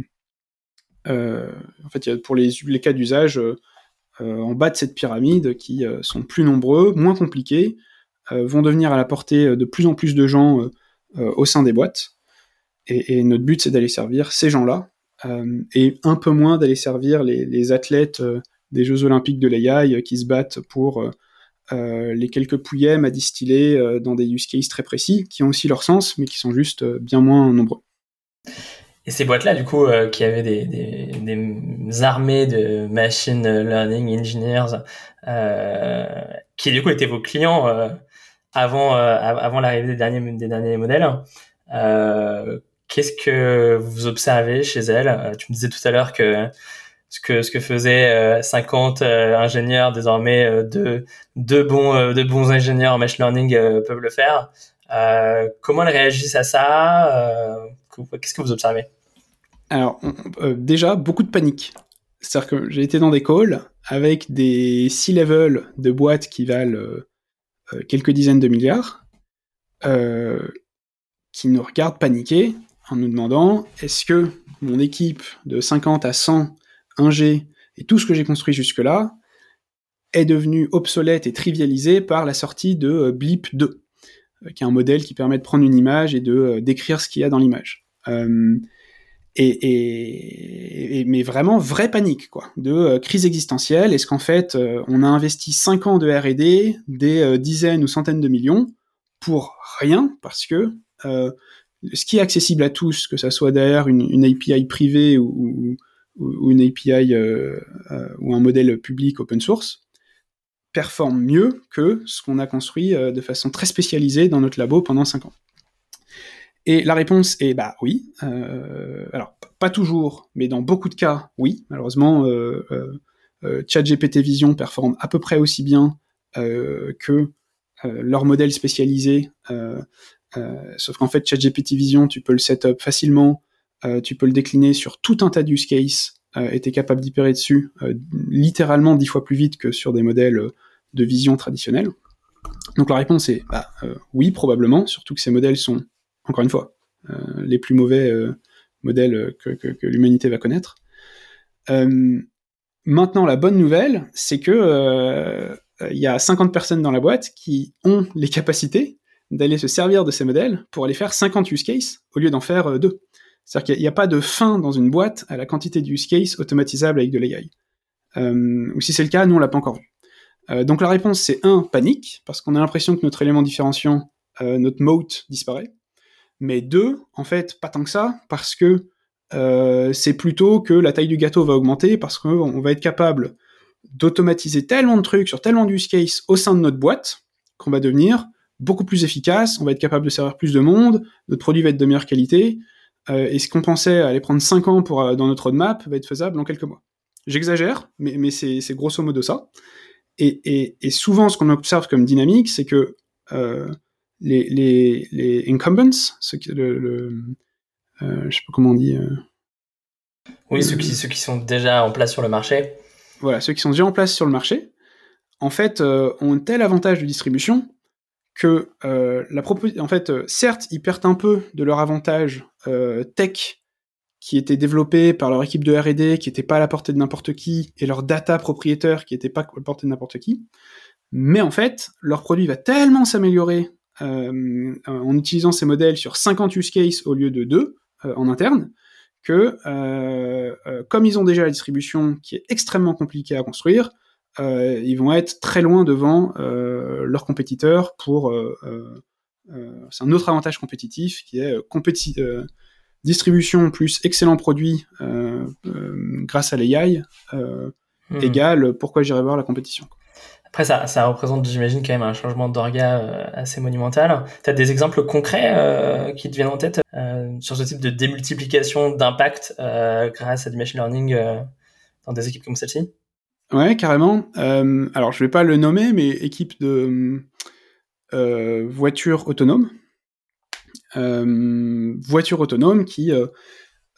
euh, en fait, pour les, cas d'usage, euh, en bas de cette pyramide qui euh, sont plus nombreux, moins compliqués, euh, vont devenir à la portée de plus en plus de gens au sein des boîtes. Et, notre but, c'est d'aller servir ces gens-là, et un peu moins d'aller servir les, athlètes des Jeux Olympiques de l'AI qui se battent pour les quelques pouillèmes à distiller dans des use cases très précis, qui ont aussi leur sens, mais qui sont juste bien moins nombreux. Et ces boîtes-là, du coup, euh, qui avaient des, armées de machine learning engineers, euh, qui du coup étaient vos clients euh, avant, euh, l'arrivée des derniers modèles, qu'est-ce que vous observez chez elles Tu me disais tout à l'heure que ce que ce que faisaient 50 ingénieurs désormais deux, deux bons deux bons ingénieurs en machine learning peuvent le faire. comment elles réagissent à ça? Qu'est-ce que vous observez? Alors, euh, déjà, beaucoup de panique. C'est-à-dire que j'ai été dans des calls avec des C-level de boîtes qui valent euh, euh, quelques dizaines de milliards, qui nous regardent paniquer en nous demandant est-ce que mon équipe de 50 à 100 ingé et tout ce que j'ai construit jusque-là est devenu obsolète et trivialisé par la sortie de Blip 2, qui est un modèle qui permet de prendre une image et de décrire ce qu'il y a dans l'image. Et, mais vraiment vraie panique quoi de euh, crise existentielle est-ce qu'en fait euh, on a investi 5 ans de R&D des euh, dizaines ou centaines de millions pour rien parce que ce qui est accessible à tous que ça soit derrière une, API privée ou, une API ou un modèle public open source performe mieux que ce qu'on a construit de façon très spécialisée dans notre labo pendant 5 ans et la réponse est bah oui. Euh, alors pas toujours, mais dans beaucoup de cas, oui. Malheureusement, euh, euh, euh ChatGPT Vision performe à peu près aussi bien euh, que euh, leur modèle spécialisé. Sauf qu'en fait, ChatGPT Vision, tu peux le setup facilement, tu peux le décliner sur tout un tas d'use cases et tu es capable d'hyperer dessus littéralement dix fois plus vite que sur des modèles de vision traditionnels. Donc la réponse est bah, oui, probablement, surtout que ces modèles sont encore une fois, euh, les plus mauvais euh, modèles que, l'humanité va connaître. Euh, maintenant, la bonne nouvelle, c'est que il y a 50 personnes dans la boîte qui ont les capacités d'aller se servir de ces modèles pour aller faire 50 use cases au lieu d'en faire deux. C'est-à-dire qu'il n'y a, pas de fin dans une boîte à la quantité de use cases automatisables avec de l'AI. ou si c'est le cas, nous on l'a pas encore vu. donc la réponse c'est un panique parce qu'on a l'impression que notre élément différenciant, notre moat disparaît mais deux, en fait, pas tant que ça, parce que euh, c'est plutôt que la taille du gâteau va augmenter, parce qu'on va être capable d'automatiser tellement de trucs sur tellement d'use case au sein de notre boîte, qu'on va devenir beaucoup plus efficace, on va être capable de servir plus de monde, notre produit va être de meilleure qualité, euh, et ce qu'on pensait aller prendre 5 ans pour, euh, dans notre roadmap va être faisable en quelques mois. J'exagère, mais, mais c'est grosso modo ça. Et, et, et souvent, ce qu'on observe comme dynamique, c'est que les, les, les incumbents, ceux qui, le, le je sais pas comment on dit. oui, ceux qui, ceux qui sont déjà en place sur le marché. Voilà, ceux qui sont déjà en place sur le marché, en fait, ont un tel avantage de distribution que la en fait, certes, ils perdent un peu de leur avantage tech qui était développé par leur équipe de R&D, qui n'était pas à la portée de n'importe qui, et leur data propriétaire qui n'était pas à la portée de n'importe qui. Mais en fait, leur produit va tellement s'améliorer euh, en utilisant ces modèles sur 50 use cases au lieu de 2 euh, en interne, que euh, comme ils ont déjà la distribution qui est extrêmement compliquée à construire, ils vont être très loin devant leurs compétiteurs pour... c'est un autre avantage compétitif qui est compéti distribution plus excellent produit euh, euh, grâce à l'AI euh, hmm. égale pourquoi j'irai voir la compétition. Après, ça, ça représente, j'imagine, quand même un changement d'orga assez monumental. Tu as des exemples concrets qui te viennent en tête sur ce type de démultiplication d'impact grâce à du machine learning dans des équipes comme celle-ci? Ouais, carrément. alors, je vais pas le nommer, mais équipe de voitures autonomes. Euh, voiture autonome qui euh,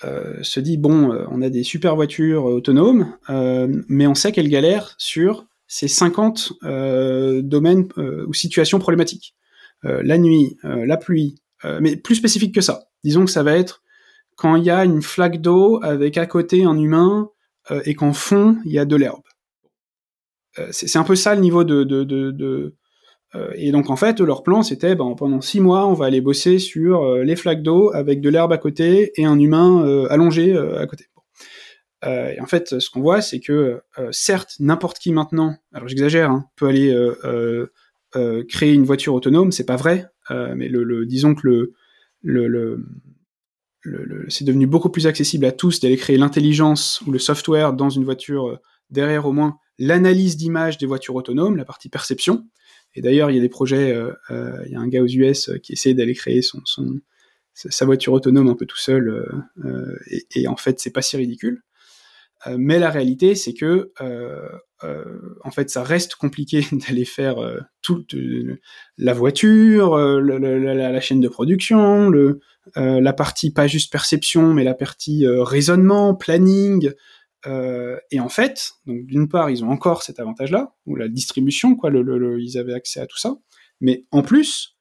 euh, se dit bon, on a des super voitures autonomes, mais on sait qu'elles galèrent sur ces 50 domaines ou situations problématiques. la nuit, la pluie, mais plus spécifique que ça. Disons que ça va être quand il y a une flaque d'eau avec à côté un humain et qu'en fond il y a de l'herbe. C'est un peu ça le niveau de, euh, et donc en fait, leur plan c'était ben, pendant six mois, on va aller bosser sur euh, les flaques d'eau avec de l'herbe à côté et un humain euh, allongé à côté. et en fait, ce qu'on voit, c'est que certes, n'importe qui maintenant, alors j'exagère, hein, peut aller créer une voiture autonome, c'est pas vrai, mais le, disons que le c'est devenu beaucoup plus accessible à tous d'aller créer l'intelligence ou le software dans une voiture derrière au moins l'analyse d'image des voitures autonomes, la partie perception. Et d'ailleurs, il y a des projets, euh, euh, il y a un gars aux US euh, qui essaie d'aller créer son, son, sa voiture autonome un peu tout seul, et, en fait, c'est pas si ridicule. mais la réalité, c'est que en fait, ça reste compliqué d'aller faire toute la voiture, la, la, chaîne de production, le, la partie pas juste perception, mais la partie raisonnement, planning, euh, et en fait, donc d'une part, ils ont encore cet avantage-là, ou la distribution, quoi, ils avaient accès à tout ça. Mais en plus,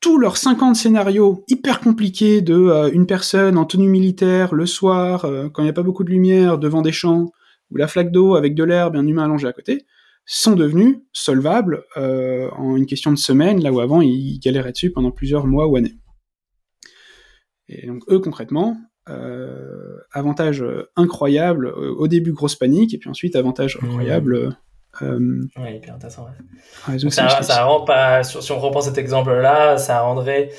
tous leurs 50 scénarios hyper compliqués de euh, une personne en tenue militaire le soir, euh, quand il n'y a pas beaucoup de lumière, devant des champs, ou la flaque d'eau avec de l'herbe et un humain allongé à côté, sont devenus solvables en une question de semaines, là où avant ils galéraient dessus pendant plusieurs mois ou années. Et donc eux concrètement, avantage euh, incroyable, euh, au début grosse panique, et puis ensuite avantage mmh. incroyable. ouais, hyper intéressant. ça, ça rend pas, si on reprend cet exemple-là, ça rendrait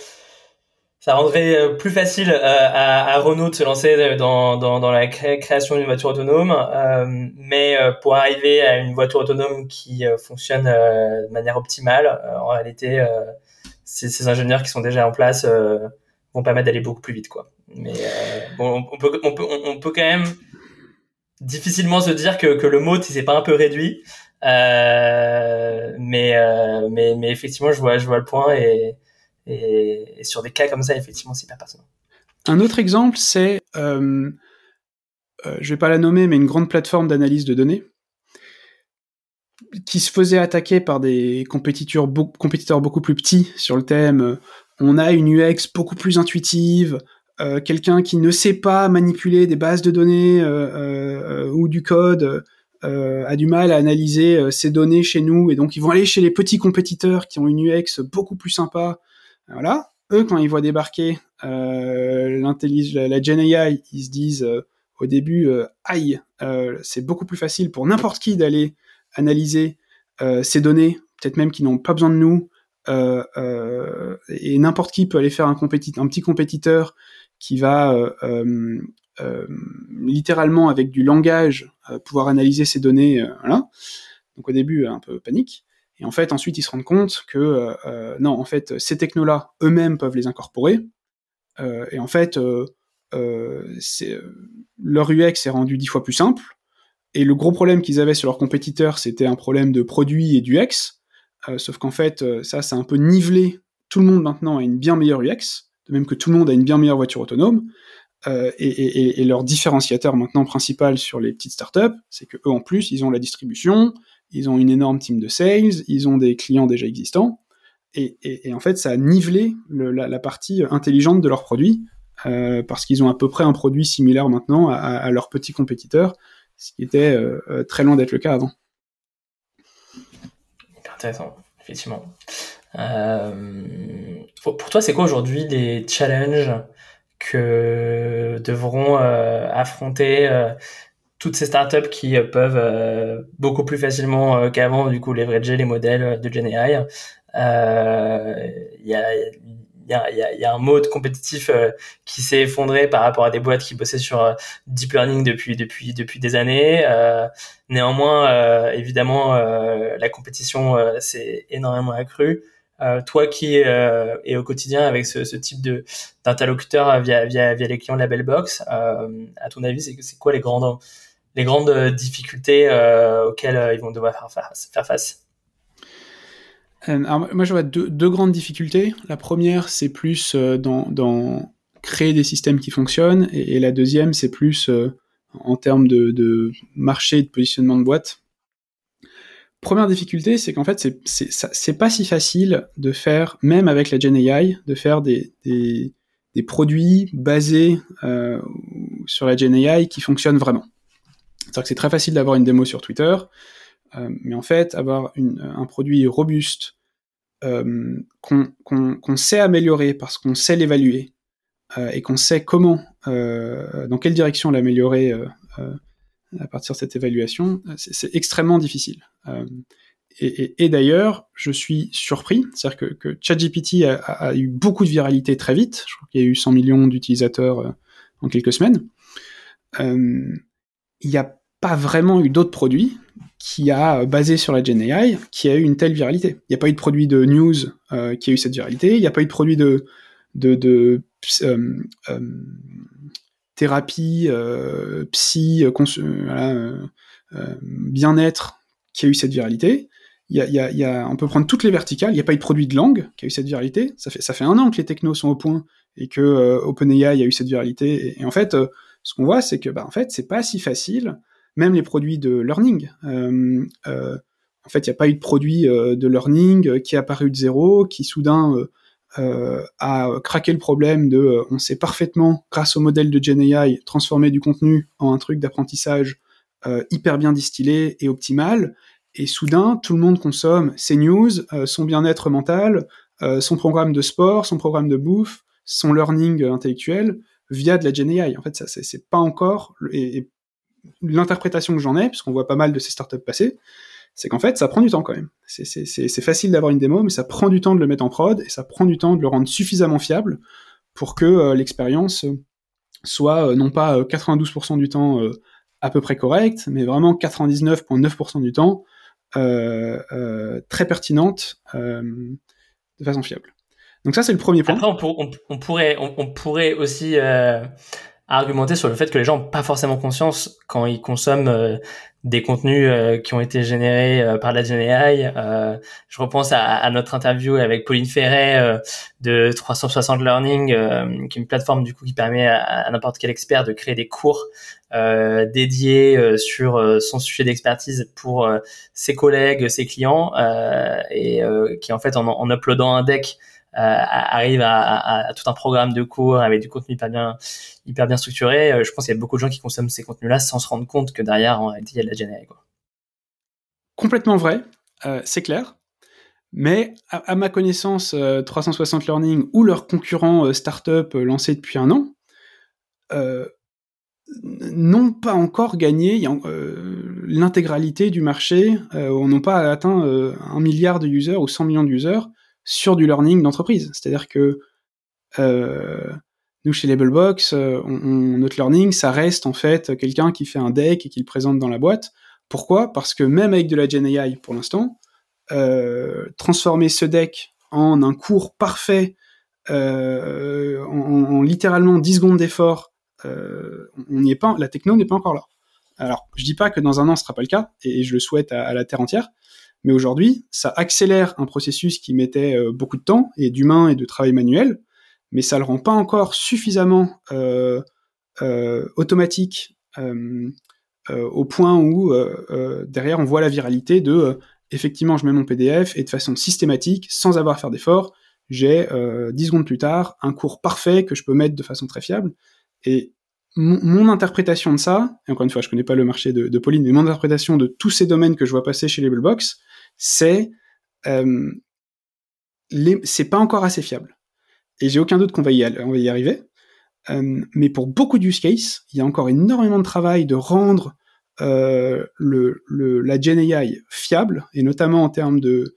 ça rendrait plus facile à, Renault de se lancer dans, dans, dans la création d'une voiture autonome, mais pour arriver à une voiture autonome qui fonctionne de manière optimale, en réalité, ces ingénieurs qui sont déjà en place vont permettre d'aller beaucoup plus vite, quoi. Mais euh, on peut, on peut, on peut quand même difficilement se dire que, que le mot s'est pas un peu réduit. Euh, mais, euh, mais, mais effectivement, je vois, je vois le point et, et, sur des cas comme ça, effectivement, c'est pas pertinent. Un autre exemple, c'est, euh, je vais pas la nommer, mais une grande plateforme d'analyse de données qui se faisait attaquer par des compétiteurs, compétiteurs beaucoup plus petits sur le thème on a une UX beaucoup plus intuitive, euh, quelqu'un qui ne sait pas manipuler des bases de données euh, euh, ou du code a du mal à analyser ces données chez nous, et donc ils vont aller chez les petits compétiteurs qui ont une UX beaucoup plus sympa. Voilà, eux quand ils voient débarquer l'intelligence, la, la AI, ils se disent au début, aïe, c'est beaucoup plus facile pour n'importe qui d'aller analyser ces données, peut-être même qui n'ont pas besoin de nous, et n'importe qui peut aller faire un, petit compétiteur qui va euh, littéralement avec du langage pouvoir analyser ces données. voilà. Donc au début un peu panique. Et en fait, ensuite, ils se rendent compte que euh, non, en fait, ces technos-là eux-mêmes peuvent les incorporer. Euh, et en fait, euh, leur UX est rendu dix fois plus simple. Et le gros problème qu'ils avaient sur leurs compétiteurs, c'était un problème de produit et d'UX. Sauf qu'en fait, ça, c'est un peu nivelé. Tout le monde maintenant a une bien meilleure UX, de même que tout le monde a une bien meilleure voiture autonome. Euh, et, leur différenciateur maintenant principal sur les petites startups, c'est que eux en plus, ils ont la distribution, ils ont une énorme team de sales, ils ont des clients déjà existants, et, en fait, ça a nivelé la, partie intelligente de leurs produits, euh, parce qu'ils ont à peu près un produit similaire maintenant à, leurs petits compétiteurs, ce qui était euh, très loin d'être le cas avant. Intéressant, effectivement. pour toi, c'est quoi aujourd'hui les challenges que devront euh, affronter euh, toutes ces startups qui euh, peuvent beaucoup plus facilement qu'avant du coup leverager les modèles de GenAI. Il y a y, a, y, y, a, un mode compétitif qui s'est effondré par rapport à des boîtes qui bossaient sur deep learning depuis depuis depuis des années. néanmoins, évidemment, la compétition s'est énormément accrue. Euh, toi qui euh, es au quotidien avec ce, type de d'interlocuteur via, via, via les clients de la Bellbox, euh, à ton avis, c'est quoi les grandes, les grandes difficultés auxquelles ils vont devoir faire faire face? Moi, je vois deux, grandes difficultés. La première, c'est plus dans, dans, créer des systèmes qui fonctionnent, et, la deuxième, c'est plus en termes de, marché et de positionnement de boîte. Première difficulté, c'est qu'en fait, c'est pas si facile de faire, même avec la Gen AI, de faire des, produits basés euh, sur la Gen AI qui fonctionnent vraiment. C'est-à-dire que c'est très facile d'avoir une démo sur Twitter, euh, mais en fait, avoir une, un produit robuste euh, qu'on sait améliorer parce qu'on sait l'évaluer euh, et qu'on sait comment, euh, dans quelle direction l'améliorer à partir de cette évaluation, c'est extrêmement difficile. Euh, et, d'ailleurs, je suis surpris, c'est-à-dire que, que ChatGPT a, eu beaucoup de viralité très vite. Je crois qu'il y a eu 100 millions d'utilisateurs euh, en quelques semaines. Euh, il n'y a pas vraiment eu d'autres produits qui a basé sur la Gen AI qui a eu une telle viralité. Il n'y a pas eu de produit de news qui a eu cette viralité. Il n'y a pas eu de produit de, thérapie, euh, psy, euh, euh, bien-être qui a eu cette viralité. Y a, on peut prendre toutes les verticales. Il n'y a pas eu de produit de langue qui a eu cette viralité. Ça fait, un an que les technos sont au point et que OpenAI a eu cette viralité. Et, en fait, ce qu'on voit, c'est que, bah, en fait, c'est pas si facile. Même les produits de learning. en fait, il n'y a pas eu de produit de learning qui est apparu de zéro, qui soudain euh, à craquer le problème de euh, on sait parfaitement, grâce au modèle de GenAI, transformer du contenu en un truc d'apprentissage euh, hyper bien distillé et optimal. Et soudain, tout le monde consomme ses news, son bien-être mental, son programme de sport, son programme de bouffe, son learning intellectuel via de la GenAI. En fait, ça, c'est pas encore. L'interprétation que j'en ai, puisqu'on voit pas mal de ces startups passer, c'est qu'en fait, ça prend du temps quand même. C'est facile d'avoir une démo, mais ça prend du temps de le mettre en prod et ça prend du temps de le rendre suffisamment fiable pour que euh, l'expérience soit euh, non pas 92% euh, du temps à peu près correcte, mais vraiment 99,9% du temps très pertinente de façon fiable. Donc ça, c'est le premier point. Après, on, pourrait, on, pourrait aussi argumenter sur le fait que les gens n'ont pas forcément conscience quand ils consomment des contenus euh, qui ont été générés euh, par la. Euh, je repense à, notre interview avec Pauline Ferret de 360 Learning, qui est une plateforme du coup qui permet à, n'importe quel expert de créer des cours dédiés sur son sujet d'expertise pour ses collègues, ses clients, et qui en fait en, uploadant un deck euh, arrive à, tout un programme de cours avec du contenu hyper bien, hyper bien structuré. Euh, je pense qu'il y a beaucoup de gens qui consomment ces contenus-là sans se rendre compte que derrière, en réalité, il y a de la générique. Complètement vrai, euh, c'est clair. Mais à, ma connaissance, 360 Learning ou leurs concurrents startup lancés depuis un an n'ont pas encore gagné l'intégralité du marché, on n'ont pas atteint un milliard de users ou 100 millions d'users sur du learning d'entreprise. C'est-à-dire que euh, nous, chez Labelbox, euh, on, notre learning, ça reste en fait quelqu'un qui fait un deck et qui le présente dans la boîte. Pourquoi? Parce que même avec de la Gen pour l'instant, euh, transformer ce deck en un cours parfait, en, littéralement 10 secondes d'effort, on n'y est pas, la techno n'est pas encore là. Alors, je dis pas que dans un an ce sera pas le cas, et je le souhaite à la terre entière, Mais aujourd'hui, ça accélère un processus qui mettait euh, beaucoup de temps et d'humain et de travail manuel, mais ça le rend pas encore suffisamment euh, euh, automatique au point où derrière on voit la viralité de effectivement je mets mon PDF et de façon systématique, sans avoir à faire d'efforts, j'ai 10 secondes plus tard un cours parfait que je peux mettre de façon très fiable. Et mon, interprétation de ça, et encore une fois, je connais pas le marché de, de, Pauline, mais mon interprétation de tous ces domaines que je vois passer chez Labelbox, c'est euh, c'est pas encore assez fiable. Et j'ai aucun doute qu'on va, y, arriver. Euh, mais pour beaucoup d'use cases, il y a encore énormément de travail de rendre euh, la Gen AI fiable, et notamment en termes de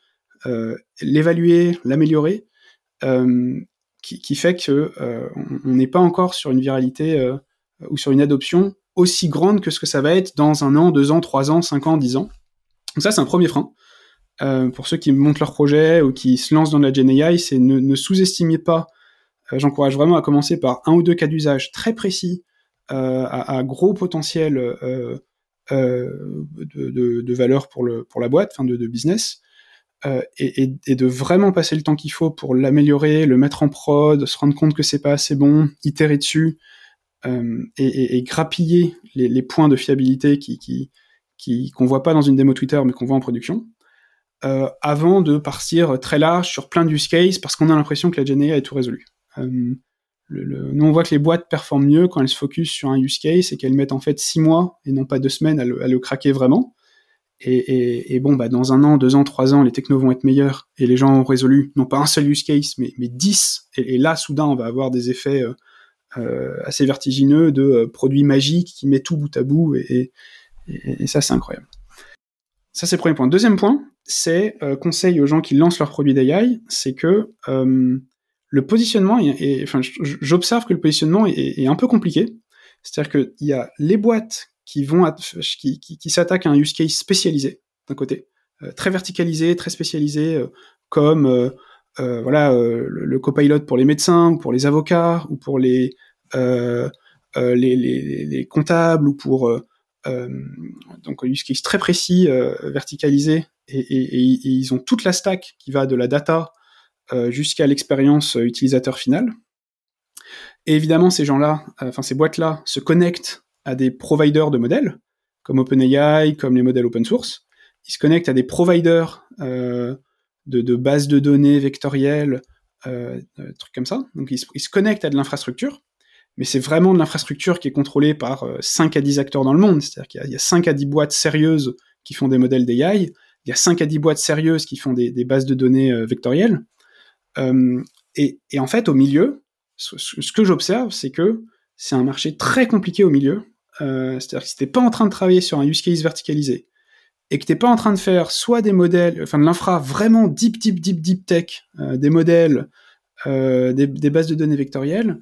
l'évaluer, l'améliorer, qui, qui, fait que on n'est pas encore sur une viralité ou sur une adoption aussi grande que ce que ça va être dans un an, deux ans, trois ans, cinq ans, dix ans. Donc ça, c'est un premier frein. Euh, pour ceux qui montent leur projet ou qui se lancent dans la Gen AI, c'est ne, sous-estimez pas. Euh, J'encourage vraiment à commencer par un ou deux cas d'usage très précis, euh, à, gros potentiel euh, euh, de, valeur pour, le, pour la boîte, enfin de, business, euh, et, et, et, de vraiment passer le temps qu'il faut pour l'améliorer, le mettre en prod, se rendre compte que c'est pas assez bon, itérer dessus, et, et, grappiller les, points de fiabilité qui, qui, qui qu'on voit pas dans une démo Twitter mais qu'on voit en production euh, avant de partir très large sur plein d'use cases parce qu'on a l'impression que la GNA est tout résolu. Euh, nous, on voit que les boîtes performent mieux quand elles se focus sur un use case et qu'elles mettent en fait six mois et non pas deux semaines à le, à le craquer vraiment. Et, bon, bah, dans un an, deux ans, trois ans, les technos vont être meilleurs et les gens ont résolu non pas un seul use case, mais, mais dix. Et, là, soudain, on va avoir des effets euh, euh assez vertigineux de euh, produits magiques qui met tout bout à bout et, ça, c'est incroyable. Ça, c'est le premier point. Deuxième point, c'est euh, conseil aux gens qui lancent leurs produits d'AI, c'est que euh, le positionnement, enfin, j'observe que le positionnement est, un peu compliqué. C'est-à-dire qu'il y a les boîtes qui vont, qui, qui, qui s'attaquent à un use case spécialisé d'un côté, euh, très verticalisé, très spécialisé, euh, comme euh, euh, voilà le, le, copilot pour les médecins ou pour les avocats ou pour les les, les, les, comptables ou pour donc un use case très précis, verticalisé et, et, et, ils ont toute la stack qui va de la data euh, jusqu'à l'expérience utilisateur finale. Et évidemment, ces gens-là, euh, enfin ces boîtes-là, se connectent à des providers de modèles, comme OpenAI, comme les modèles open source. Ils se connectent à des providers euh, de, bases de données vectorielles, euh, euh trucs comme ça. Donc ils, se connectent à de l'infrastructure, mais c'est vraiment de l'infrastructure qui est contrôlée par 5 à 10 acteurs dans le monde. C'est-à-dire qu'il y, a 5 à 10 boîtes sérieuses qui font des modèles d'AI, il y a 5 à 10 boîtes sérieuses qui font des, bases de données euh, vectorielles. Euh, et, en fait, au milieu, ce, que j'observe, c'est que c'est un marché très compliqué au milieu. Euh, C'est-à-dire que si t'es pas en train de travailler sur un use case verticalisé et que t'es pas en train de faire soit des modèles, enfin de l'infra vraiment deep, deep, deep, deep tech, euh, des modèles, euh, des, bases de données vectorielles,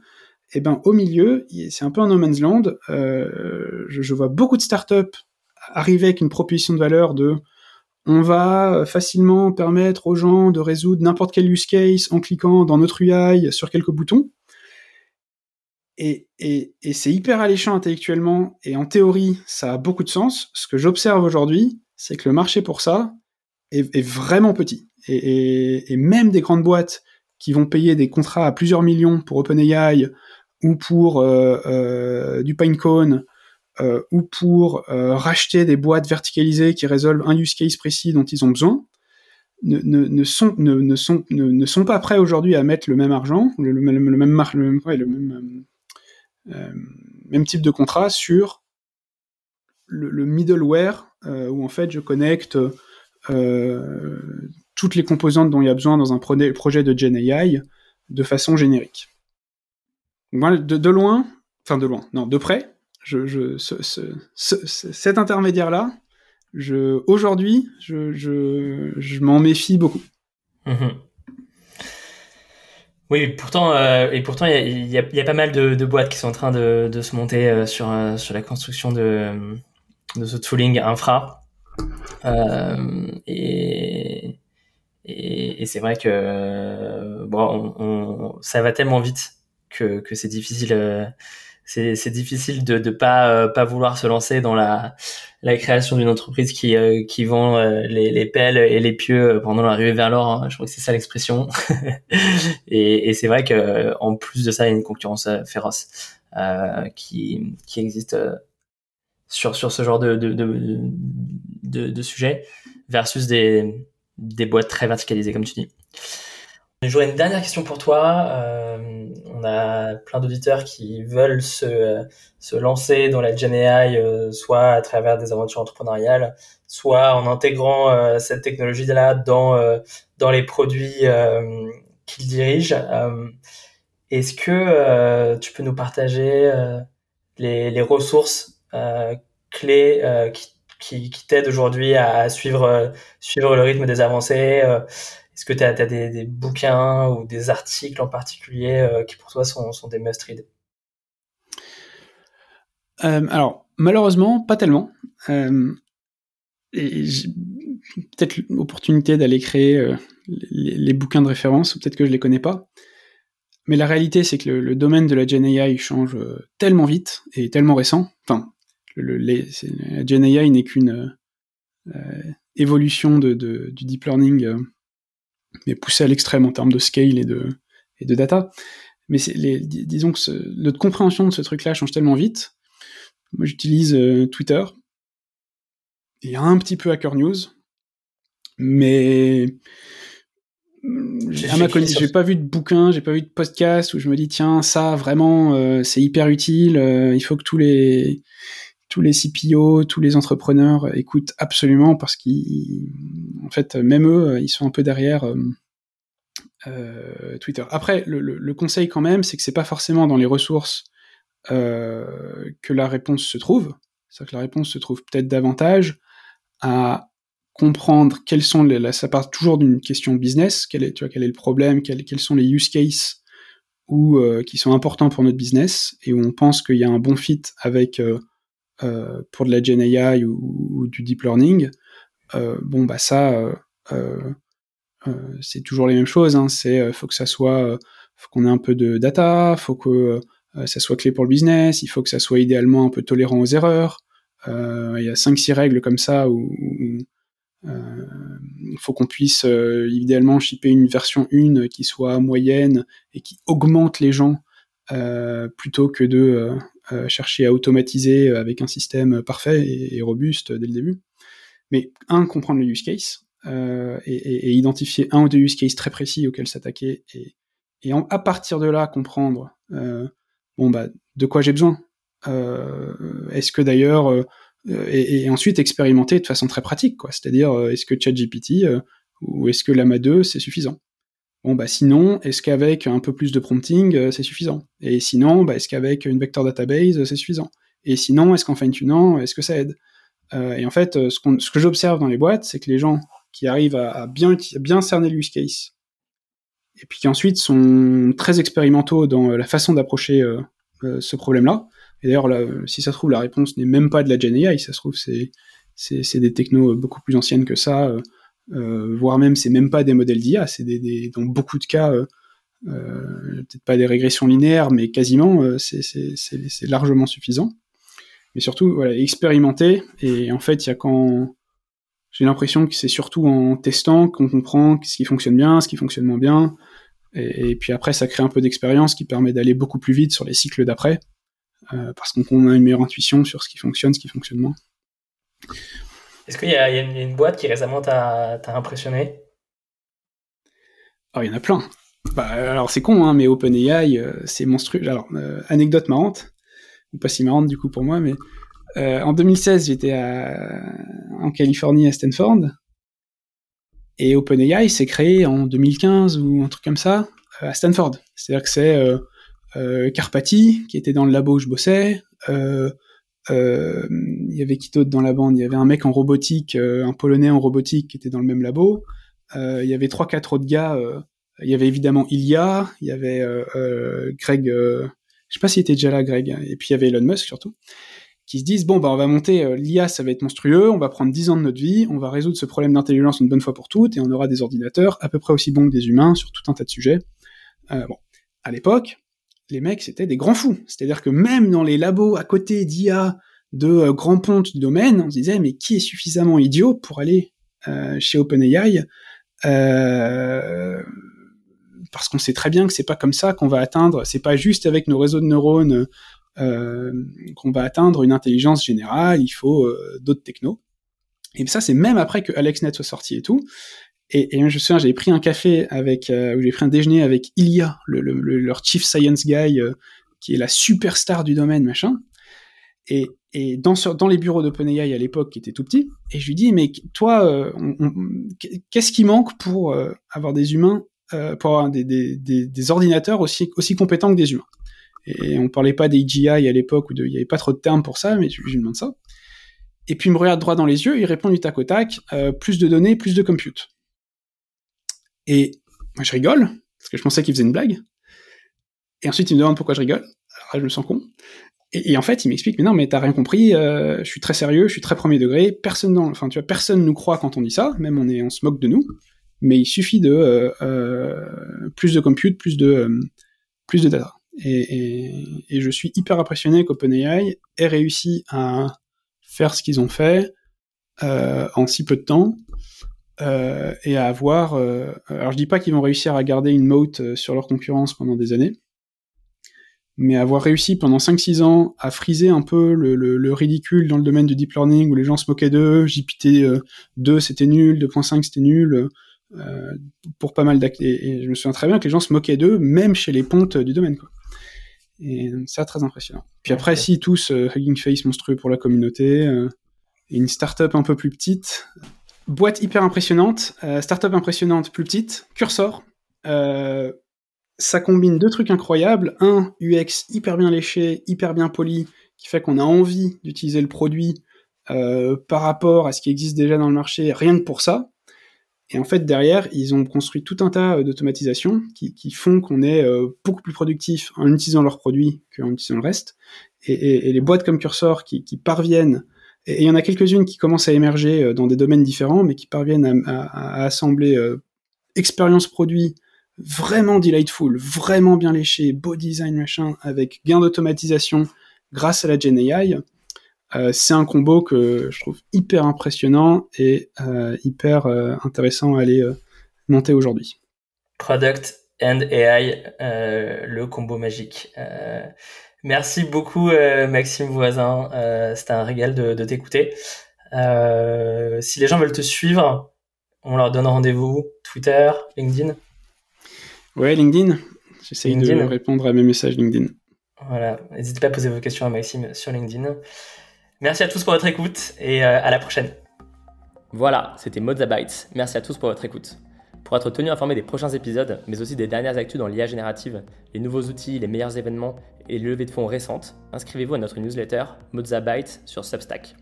et eh ben au milieu, c'est un peu un no man's land. Euh, je, je, vois beaucoup de startups arriver avec une proposition de valeur de on va facilement permettre aux gens de résoudre n'importe quel use case en cliquant dans notre UI sur quelques boutons. Et, et, et c'est hyper alléchant intellectuellement, et en théorie, ça a beaucoup de sens. Ce que j'observe aujourd'hui, c'est que le marché pour ça est, vraiment petit. Et, même des grandes boîtes qui vont payer des contrats à plusieurs millions pour OpenAI ou pour euh, euh, du Pinecone euh, ou pour racheter des boîtes verticalisées qui résolvent un use case précis dont ils ont besoin, ne, sont, pas prêts aujourd'hui à mettre le même argent, le, le, même, type de contrat sur le, le middleware où en fait je connecte euh, toutes les composantes dont il y a besoin dans un pro projet de Gen AI de façon générique. De, loin, enfin de loin, non, de près, je, je ce, ce, ce, cet intermédiaire-là, aujourd'hui, je, je, je m'en méfie beaucoup. Mmh. Oui, pourtant, euh, et pourtant, il y, a, pas mal de, boîtes qui sont en train de, se monter euh, sur, euh, sur la construction de, de ce tooling infra. Euh, et, et, et c'est vrai que bon, on, on, ça va tellement vite que, que c'est difficile c'est c'est difficile de de pas pas vouloir se lancer dans la la création d'une entreprise qui qui vend les les pelles et les pieux pendant l'arrivée vers l'or. Hein. Je crois que c'est ça l'expression. et et c'est vrai que en plus de ça, il y a une concurrence féroce qui qui existe sur sur ce genre de de de, de, sujet versus des des boîtes très verticalisées comme tu dis. J'aurais une dernière question pour toi. Euh, on a plein d'auditeurs qui veulent se, se lancer dans la Gen AI, euh, soit à travers des aventures entrepreneuriales, soit en intégrant euh, cette technologie-là dans, dans les produits qu'ils dirigent. Est-ce que tu peux nous partager les, les, ressources clés qui, qui, qui t'aident aujourd'hui à suivre, suivre le rythme des avancées est-ce que tu as, des, bouquins ou des articles en particulier euh, qui pour toi sont, des must-read? Euh, Alors, malheureusement, pas tellement. Euh, peut-être l'opportunité d'aller créer les, bouquins de référence, peut-être que je les connais pas. Mais la réalité, c'est que le, domaine de la Gen AI change tellement vite et tellement récent. Enfin, le, la Gen AI n'est qu'une évolution de, du deep learning mais poussé à l'extrême en termes de scale et de, et de data. Mais les, disons que notre compréhension de ce truc-là change tellement vite. Moi, j'utilise euh, Twitter et un petit peu Hacker News, mais à ma connaissance, j'ai pas vu de bouquin, j'ai pas vu de podcast où je me dis tiens ça vraiment euh, c'est hyper utile. Euh, il faut que tous les tous les CPO, tous les entrepreneurs écoutent absolument parce qu'en fait, même eux, ils sont un peu derrière euh, euh, Twitter. Après, le, conseil quand même, c'est que c'est pas forcément dans les ressources euh, que la réponse se trouve. C'est-à-dire que la réponse se trouve peut-être davantage à comprendre quels sont les, ça part toujours d'une question business, quel est le problème, quels, sont les use cases ou qui sont importants pour notre business? Et où on pense qu'il y a un bon fit avec euh, pour de la Gen ou, du deep learning, euh, bon bah ça, euh, c'est toujours les mêmes choses. Hein. C'est faut que ça soit, qu'on ait un peu de data, faut que ça soit clé pour le business, il faut que ça soit idéalement un peu tolérant aux erreurs. Il y a 5-6 règles comme ça où, il faut qu'on puisse idéalement shipper une version 1 qui soit moyenne et qui augmente les gens plutôt que de chercher à automatiser euh, avec un système parfait et, robuste dès le début. Mais un, comprendre le use case euh, et, identifier un ou deux use cases très précis auxquels s'attaquer et, et à partir de là comprendre bon bah de quoi j'ai besoin. est-ce que d'ailleurs et, ensuite expérimenter de façon très pratique quoi. C'est-à-dire est-ce que ChatGPT ou est-ce que Lama 2 c'est suffisant? Bon, bah sinon, est-ce qu'avec un peu plus de prompting, euh, c'est suffisant? Et sinon, bah, est-ce qu'avec une vector database, euh, c'est suffisant? Et sinon, est-ce qu'en fine-tunant, est-ce que ça aide? Euh, Et en fait, ce, que j'observe dans les boîtes, c'est que les gens qui arrivent à, bien, cerner le use case, et puis qui ensuite sont très expérimentaux dans la façon d'approcher ce problème-là, et d'ailleurs, si ça se trouve, la réponse n'est même pas de la Gen AI, ça se trouve, c'est, des technos beaucoup plus anciennes que ça, voire même c'est même pas des modèles d'IA, c'est des, dans beaucoup de cas euh, euh, peut-être pas des régressions linéaires, mais quasiment c'est largement suffisant. Mais surtout voilà expérimenter et en fait il y a quand j'ai l'impression que c'est surtout en testant qu'on comprend ce qui fonctionne bien, ce qui fonctionne moins bien, et, puis après ça crée un peu d'expérience qui permet d'aller beaucoup plus vite sur les cycles d'après, euh, parce qu'on a une meilleure intuition sur ce qui fonctionne, ce qui fonctionne moins. Est-ce qu'il y, a une boîte qui récemment t'a impressionné? Oh, il y en a plein. Bah, alors c'est con, hein, mais OpenAI, euh, c'est monstrueux. Alors, euh, anecdote marrante, ou pas si marrante du coup pour moi, mais euh, en 2016, j'étais en Californie à Stanford, et OpenAI s'est créé en 2015 ou un truc comme ça à Stanford. C'est-à-dire que c'est Carpati qui était dans le labo où je bossais, euh, il y avait qui d'autre dans la bande? Il y avait un mec en robotique, euh, un polonais en robotique qui était dans le même labo. Euh, il y avait trois quatre autres gars. il y avait évidemment Ilya, il y avait Greg, je sais pas s'il était déjà là Greg, et puis il y avait Elon Musk surtout qui se disent bon bah on va monter l'IA ça va être monstrueux, on va prendre 10 ans de notre vie, on va résoudre ce problème d'intelligence une bonne fois pour toutes et on aura des ordinateurs à peu près aussi bons que des humains sur tout un tas de sujets. Euh, bon, à l'époque, les mecs, c'était des grands fous. C'est-à-dire que même dans les labos à côté d'IA de euh, grands pontes du domaine, on se disait, mais qui est suffisamment idiot pour aller euh, chez OpenAI euh, parce qu'on sait très bien que c'est pas comme ça qu'on va atteindre, c'est pas juste avec nos réseaux de neurones qu'on va atteindre une intelligence générale, il faut d'autres technos. Et ça, c'est même après que AlexNet soit sorti et tout. Et, je me souviens, j'avais pris un café avec, ou j'ai pris un déjeuner avec le, leur chief science guy, qui est la superstar du domaine, machin. Et, dans, les bureaux d'OpenAI à l'époque, qui étaient tout petits, et je lui dis, mais toi, euh, qu'est-ce qui manque pour euh, avoir des humains, euh, pour avoir des, ordinateurs aussi, compétents que des humains? Et on parlait pas des EGI à l'époque, où il y avait pas trop de termes pour ça, mais je, je lui demande ça. Et puis il me regarde droit dans les yeux, il répond du tac au tac, plus de données, plus de compute. Et moi, je rigole, parce que je pensais qu'il faisait une blague. Et ensuite, il me demande pourquoi je rigole. Alors là, je me sens con. Et, en fait, il m'explique, mais non, mais t'as rien compris, euh, je suis très sérieux, je suis très premier degré, personne enfin, tu vois, personne nous croit quand on dit ça, même on est, on se moque de nous, mais il suffit de euh, euh, plus de compute, plus de, plus de data. Et, je suis hyper impressionné qu'OpenAI ait réussi à faire ce qu'ils ont fait en si peu de temps, et à avoir. Alors je dis pas qu'ils vont réussir à garder une moat sur leur concurrence pendant des années, mais avoir réussi pendant 5-6 ans à friser un peu le, le, le, ridicule dans le domaine du deep learning où les gens se moquaient d'eux, JPT 2 c'était nul, 2.5 c'était nul, euh, pour pas mal d'actes. Et, et, je me souviens très bien que les gens se moquaient d'eux, même chez les pontes du domaine. Quoi. Et ça, très impressionnant. Puis après, okay. si tous euh, Hugging Face monstrueux pour la communauté, euh, et une startup un peu plus petite, boîte hyper impressionnante, euh, startup impressionnante plus petite, Cursor. Euh, ça combine deux trucs incroyables. Un, UX hyper bien léché, hyper bien poli, qui fait qu'on a envie d'utiliser le produit euh, par rapport à ce qui existe déjà dans le marché, rien que pour ça. Et en fait, derrière, ils ont construit tout un tas d'automatisations qui, qui, font qu'on est euh, beaucoup plus productif en utilisant leurs produits qu'en utilisant le reste. Et, et, et, les boîtes comme Cursor qui, qui parviennent et il y en a quelques-unes qui commencent à émerger euh, dans des domaines différents, mais qui parviennent à, à, à assembler euh, expérience produit vraiment delightful, vraiment bien léché, beau design machin, avec gain d'automatisation grâce à la Gen AI. Euh, c'est un combo que je trouve hyper impressionnant et euh, hyper euh, intéressant à aller monter aujourd'hui. Product and AI, le combo magique. Merci beaucoup, Maxime Voisin. C'était un régal de, de t'écouter. Si les gens veulent te suivre, on leur donne rendez-vous Twitter, LinkedIn Ouais, LinkedIn. J'essaye de répondre à mes messages LinkedIn. Voilà. N'hésitez pas à poser vos questions à Maxime sur LinkedIn. Merci à tous pour votre écoute et à la prochaine. Voilà, c'était Mozabytes. Merci à tous pour votre écoute. Pour être tenu informé des prochains épisodes, mais aussi des dernières actus dans l'IA générative, les nouveaux outils, les meilleurs événements et les levées de fonds récentes, inscrivez-vous à notre newsletter Mozabyte sur Substack.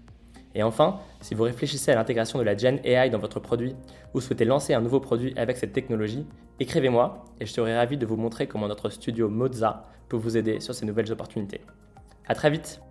Et enfin, si vous réfléchissez à l'intégration de la Gen AI dans votre produit ou souhaitez lancer un nouveau produit avec cette technologie, écrivez-moi et je serai ravi de vous montrer comment notre studio Moza peut vous aider sur ces nouvelles opportunités. À très vite